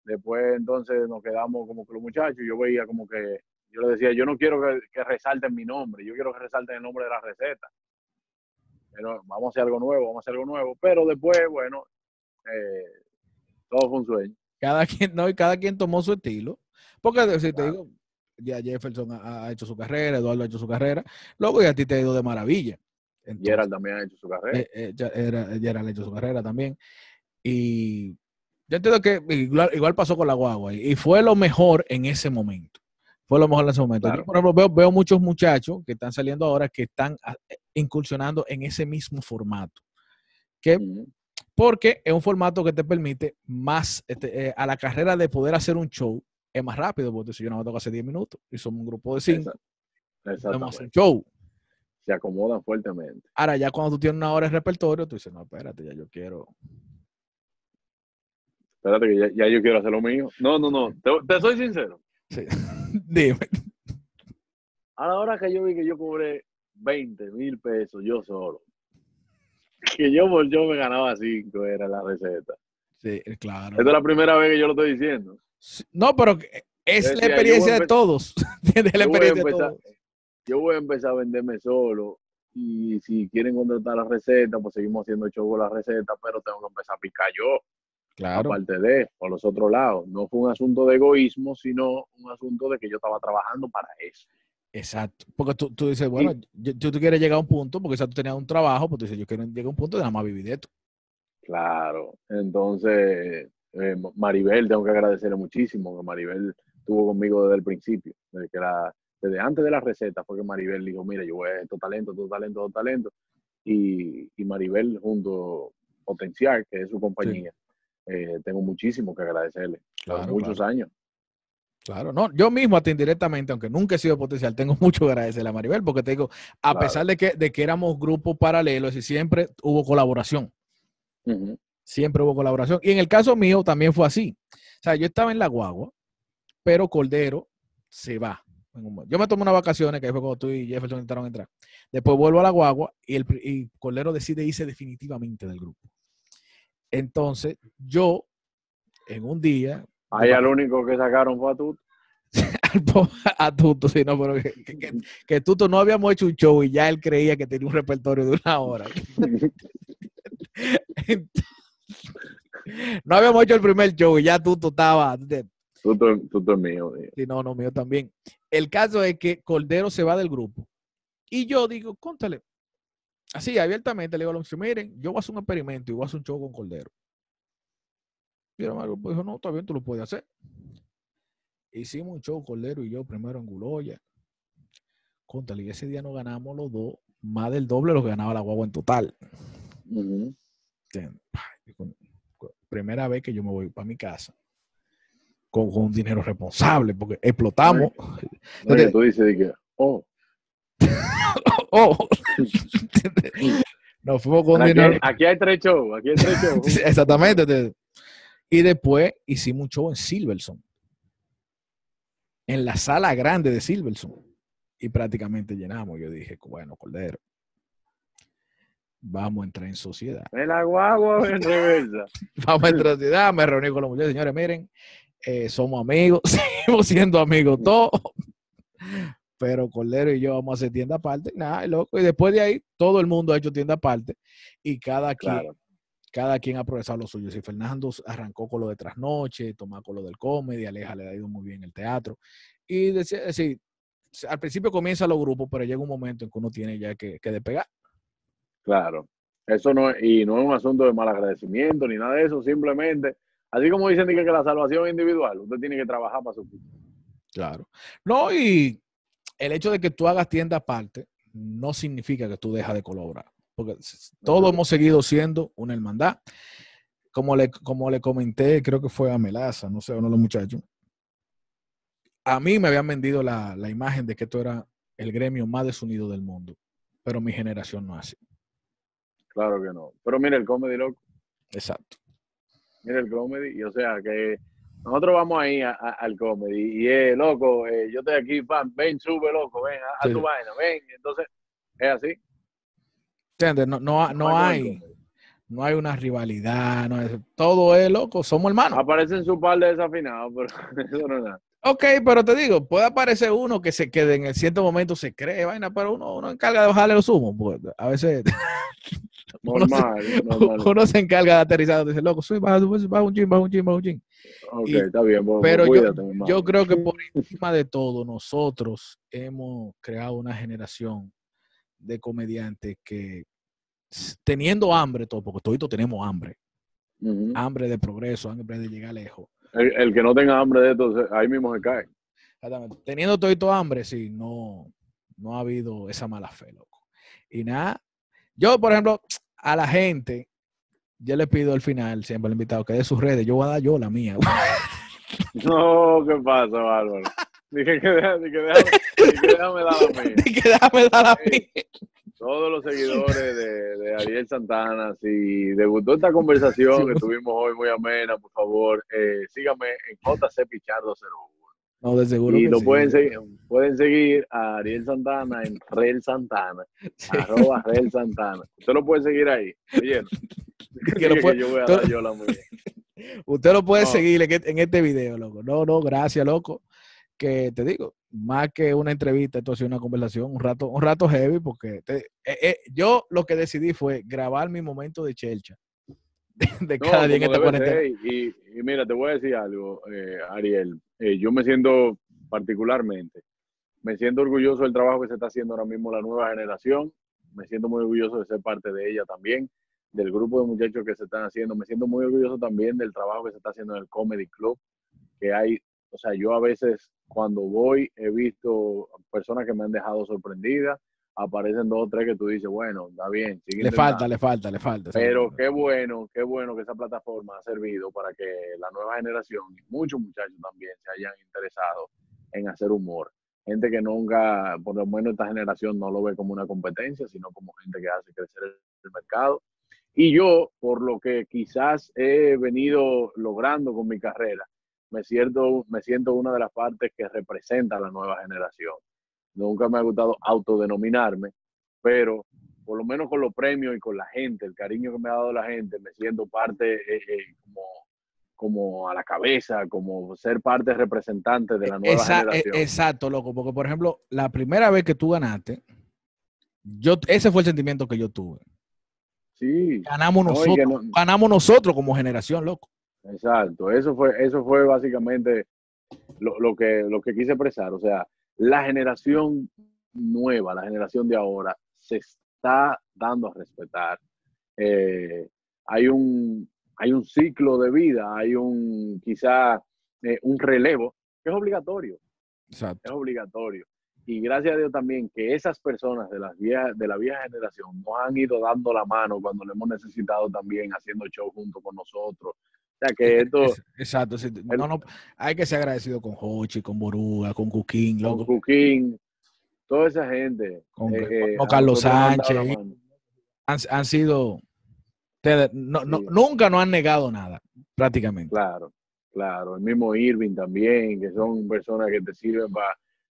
después entonces nos quedamos como que los muchachos, yo veía como que, yo le decía, yo no quiero que, que resalten mi nombre, yo quiero que resalten el nombre de la receta. Pero vamos a hacer algo nuevo, vamos a hacer algo nuevo. Pero después, bueno, eh, todo fue un sueño. Cada quien, no, y cada quien tomó su estilo. Porque si te digo, ya Jefferson ha, ha hecho su carrera, Eduardo ha hecho su carrera, luego ya a ti te ha ido de maravilla. Entonces, Gerald también ha hecho su carrera. eh, eh, era, Gerald ha hecho su carrera también. Y yo entiendo que igual, igual pasó con la guagua y, fue lo mejor en ese momento. Fue lo mejor en ese momento. Claro. Yo, por ejemplo, veo, veo muchos muchachos que están saliendo ahora que están ah, eh, incursionando en ese mismo formato. Que porque es un formato que te permite más este, eh, a la carrera de poder hacer un show es más rápido, porque si yo no me toca hacer 10 minutos y somos un grupo de 5, Exact- podemos hacer show. Se acomodan fuertemente. Ahora, ya cuando tú tienes una hora de repertorio, tú dices, no, espérate, ya yo quiero. Espérate que ya, ya yo quiero hacer lo mío. No, no, no. Te, te soy sincero. Sí. Dime. A la hora que yo vi que yo cobré 20 mil pesos yo solo, que yo por yo me ganaba 5, era la receta. Sí, claro. Esta es la primera vez que yo lo estoy diciendo. No, pero es Decía, la experiencia de todos. Tienes la yo voy a experiencia de empezar- todos. Yo voy a empezar a venderme solo y si quieren contratar la receta, pues seguimos haciendo show con la receta, pero tengo que empezar a picar yo, Claro. aparte de, por los otros lados. No fue un asunto de egoísmo, sino un asunto de que yo estaba trabajando para eso. Exacto. Porque tú, tú dices, bueno, yo- tú, tú quieres llegar a un punto, porque quizás tú tenías un trabajo, pues tú dices, yo quiero llegar a un punto de nada más vivir de esto. Claro, entonces eh, Maribel, tengo que agradecerle muchísimo, que Maribel estuvo conmigo desde el principio, desde que la, desde antes de la receta fue que Maribel dijo, mira, yo voy a estos talento, estos talento, estos talento, y, y Maribel junto Potencial, que es su compañía, eh, tengo muchísimo que agradecerle, Claro, muchos claro. años. Claro, no, yo mismo a ti indirectamente, aunque nunca he sido potencial, tengo mucho que agradecerle a Maribel, porque te digo, a Claro. pesar de que, de que éramos grupos paralelos y siempre hubo colaboración, siempre hubo colaboración. Y en el caso mío también fue así. O sea, yo estaba en la guagua, pero Cordero se va. Yo me tomé unas vacaciones, que fue cuando tú y Jefferson entraron a entrar. Después vuelvo a la guagua y, el, y Cordero decide irse definitivamente del grupo. Entonces, yo, en un día, Ahí al único que sacaron fue a po- a Tuto, sí, no, pero que, que, Tuto no habíamos hecho un show y ya él creía que tenía un repertorio de una hora. no habíamos hecho el primer show y ya Tuto estaba. tú es mío. tío. Sí, no, no, mío también. El caso es que Cordero se va del grupo. Y yo digo, cóntale. Así, abiertamente, le digo a los miren, yo voy a hacer un experimento y voy a hacer un show con Cordero. Y el hermano dijo, no, está bien, tú lo puedes hacer. Hicimos un show, Cordero y yo, primero en Guloya. Cóntale, y ese día nos ganamos los dos, más del doble de lo que ganaba la guagua en total. Primera vez que yo me voy para mi casa con, con un dinero responsable, porque explotamos. No, Entonces- tú dices de que, oh, Oh. Nos fuimos con aquí, dinero. aquí hay tres shows, aquí hay tres shows. Exactamente. te- Y después hicimos un show en Silverson. En la sala grande de Silverson. Y prácticamente llenamos. Yo dije, bueno, Cordero, vamos a entrar en sociedad. Me la guagua en reversa. Vamos a entrar en sociedad. Me reuní con los muchachos. Señores, miren, eh, somos amigos. Seguimos siendo amigos todos. Pero Cordero y yo vamos a hacer tienda aparte. Nada, loco. Y después de ahí, todo el mundo ha hecho tienda aparte. Y cada quien Claro. cada quien ha progresado lo suyo. Si Fernando arrancó con lo de trasnoche, Tomás con lo del comedy, Aleja le ha ido muy bien el teatro. Y decía, decir, al principio comienzan los grupos, pero llega un momento en que uno tiene ya que, que despegar. Claro. Eso no es, y no es un asunto de mal agradecimiento ni nada de eso, simplemente, así como dicen que, la salvación es individual, usted tiene que trabajar para su Claro. No, y el hecho de que tú hagas tienda aparte no significa que tú dejas de colaborar. Porque todos hemos seguido siendo una hermandad. Como le, como le comenté, creo que fue a Melaza, no sé, uno de los muchachos. A mí me habían vendido la, la imagen de que esto era el gremio más desunido del mundo. Pero mi generación no así. Claro que no. Pero mira el comedy, loco. Exacto. Mira el comedy. Y o sea que nosotros vamos ahí a- a- al comedy. Y eh, loco, eh, yo estoy aquí, pan, ven, sube, loco, ven, haz Sí. tu vaina, ven. Entonces, es así. ¿Entiendes? No, no, no hay, no hay una rivalidad. No es- todo es loco, somos hermanos. Aparecen su par de desafinados, pero eso no es nada. Ok, pero te digo, puede aparecer uno que se quede en el cierto momento, se cree vaina, pero uno, uno encarga de bajarle los humos. porque a veces Uno se- Normal, normal. uno se encarga de aterrizar, dice, loco, soy baja, baja un chin, baja un chin, baja un chin. Ok, y- está bien. pero yo- cuídate, hermano. Yo creo que por encima de todo, nosotros hemos creado una generación de comediantes que teniendo hambre, todo, porque todos tenemos hambre, hambre de progreso, hambre de llegar lejos. El, el que no tenga hambre de esto, ahí mismo se cae. Exactamente. Teniendo todo hambre, sí, no, no ha habido esa mala fe, loco. Y nada, yo, por ejemplo, a la gente, yo le pido al final, siempre al invitado, que dé sus redes, yo voy a dar yo la mía. No, ¿qué pasa, Bárbaro? Dije que, dije déjame, dije dar la mía. Y que déjame dar la mía. Todos los seguidores de, de Ariel Santana, si les gustó esta conversación que tuvimos hoy muy amena, por favor, eh, síganme en JC Pichardo 01. No, de seguro. Y que lo sí. pueden seguir, pueden seguir a Ariel Santana en Rel Santana, Sí. arroba Rel Santana. Usted lo puede seguir ahí. ¿oyeron? Que lo Dije puede- yo voy a tú- dar yo la mía. Usted lo puede No. seguir en este, en este video, loco. No, no, gracias, loco. Que te digo, más que una entrevista, esto ha sido una conversación, un rato, un rato heavy, porque te- eh, eh, yo lo que decidí fue grabar mi momento de chelcha. De No, cada día como esta debe cuarentena. ser. Y, y mira, te voy a decir algo, eh, Ariel. Eh, yo me siento particularmente, me siento orgulloso del trabajo que se está haciendo ahora mismo la nueva generación. Me siento muy orgulloso de ser parte de ella también, del grupo de muchachos que se están haciendo. Me siento muy orgulloso también del trabajo que se está haciendo en el Comedy Club, que hay, o sea, yo a veces cuando voy he visto personas que me han dejado sorprendidas. Aparecen dos o tres que tú dices, bueno, está bien. Le falta, intentando. le falta, le falta. Pero qué bueno, qué bueno que esa plataforma ha servido para que la nueva generación y muchos muchachos también se hayan interesado en hacer humor. Gente que nunca, por lo menos esta generación no lo ve como una competencia, sino como gente que hace crecer el, el mercado. Y yo, por lo que quizás he venido logrando con mi carrera, me siento, me siento una de las partes que representa a la nueva generación. Nunca me ha gustado autodenominarme, pero por lo menos con los premios y con la gente, el cariño que me ha dado la gente, me siento parte eh, eh, como, como a la cabeza, como ser parte representante de la nueva Esa- e- generación. exacto, loco. Porque, por ejemplo, la primera vez que tú ganaste, yo, ese fue el sentimiento que yo tuve. sí, Ganamos nosotros, no- ganamos nosotros como generación, loco. exacto. Eso fue, eso fue básicamente lo, lo que, lo que quise expresar. O sea, la generación nueva, la generación de ahora, se está dando a respetar. Eh, hay un hay un ciclo de vida, hay un quizá eh, un relevo que es obligatorio. Exacto. es obligatorio. y gracias a Dios también que esas personas de, las viejas, de la vieja generación nos han ido dando la mano cuando le hemos necesitado también haciendo show junto con nosotros. O sea que esto, Es- exacto. sí, no, no, hay que ser agradecido con Hochi, con Boruga, con Cuquín, con Cuquín, toda esa gente. con, eh, con a Carlos Sánchez. Han, han sido. ustedes no- no- nunca nos han negado nada, prácticamente. Claro, claro. El mismo Irving también, que son personas que te sirven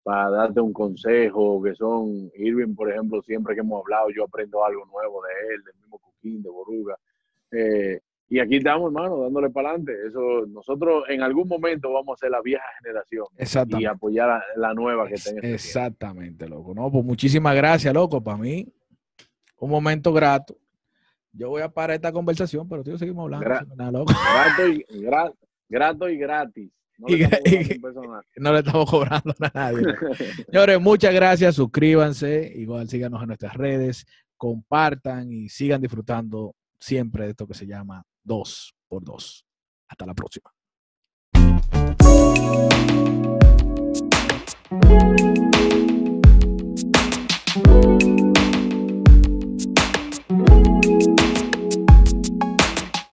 para darte un consejo, que son Irving, por ejemplo, siempre que hemos hablado, yo aprendo algo nuevo de él, del mismo Cuquín, de Boruga. Eh, y aquí estamos, hermano, dándole para adelante. Eso, nosotros en algún momento vamos a ser la vieja generación y apoyar a la nueva que tenga. este exactamente, loco. No, pues muchísimas gracias, loco. Para mí, un momento grato. Yo voy a parar esta conversación, pero tío, seguimos hablando. Gra- sin nada, loco. Grato y, gra- grato y gratis. No le estamos cobrando y- a nadie. No le estamos cobrando a nadie. loco. Señores, muchas gracias. Suscríbanse. Igual síganos en nuestras redes. Compartan y sigan disfrutando siempre de esto que se llama 2 por 2. Hasta la próxima.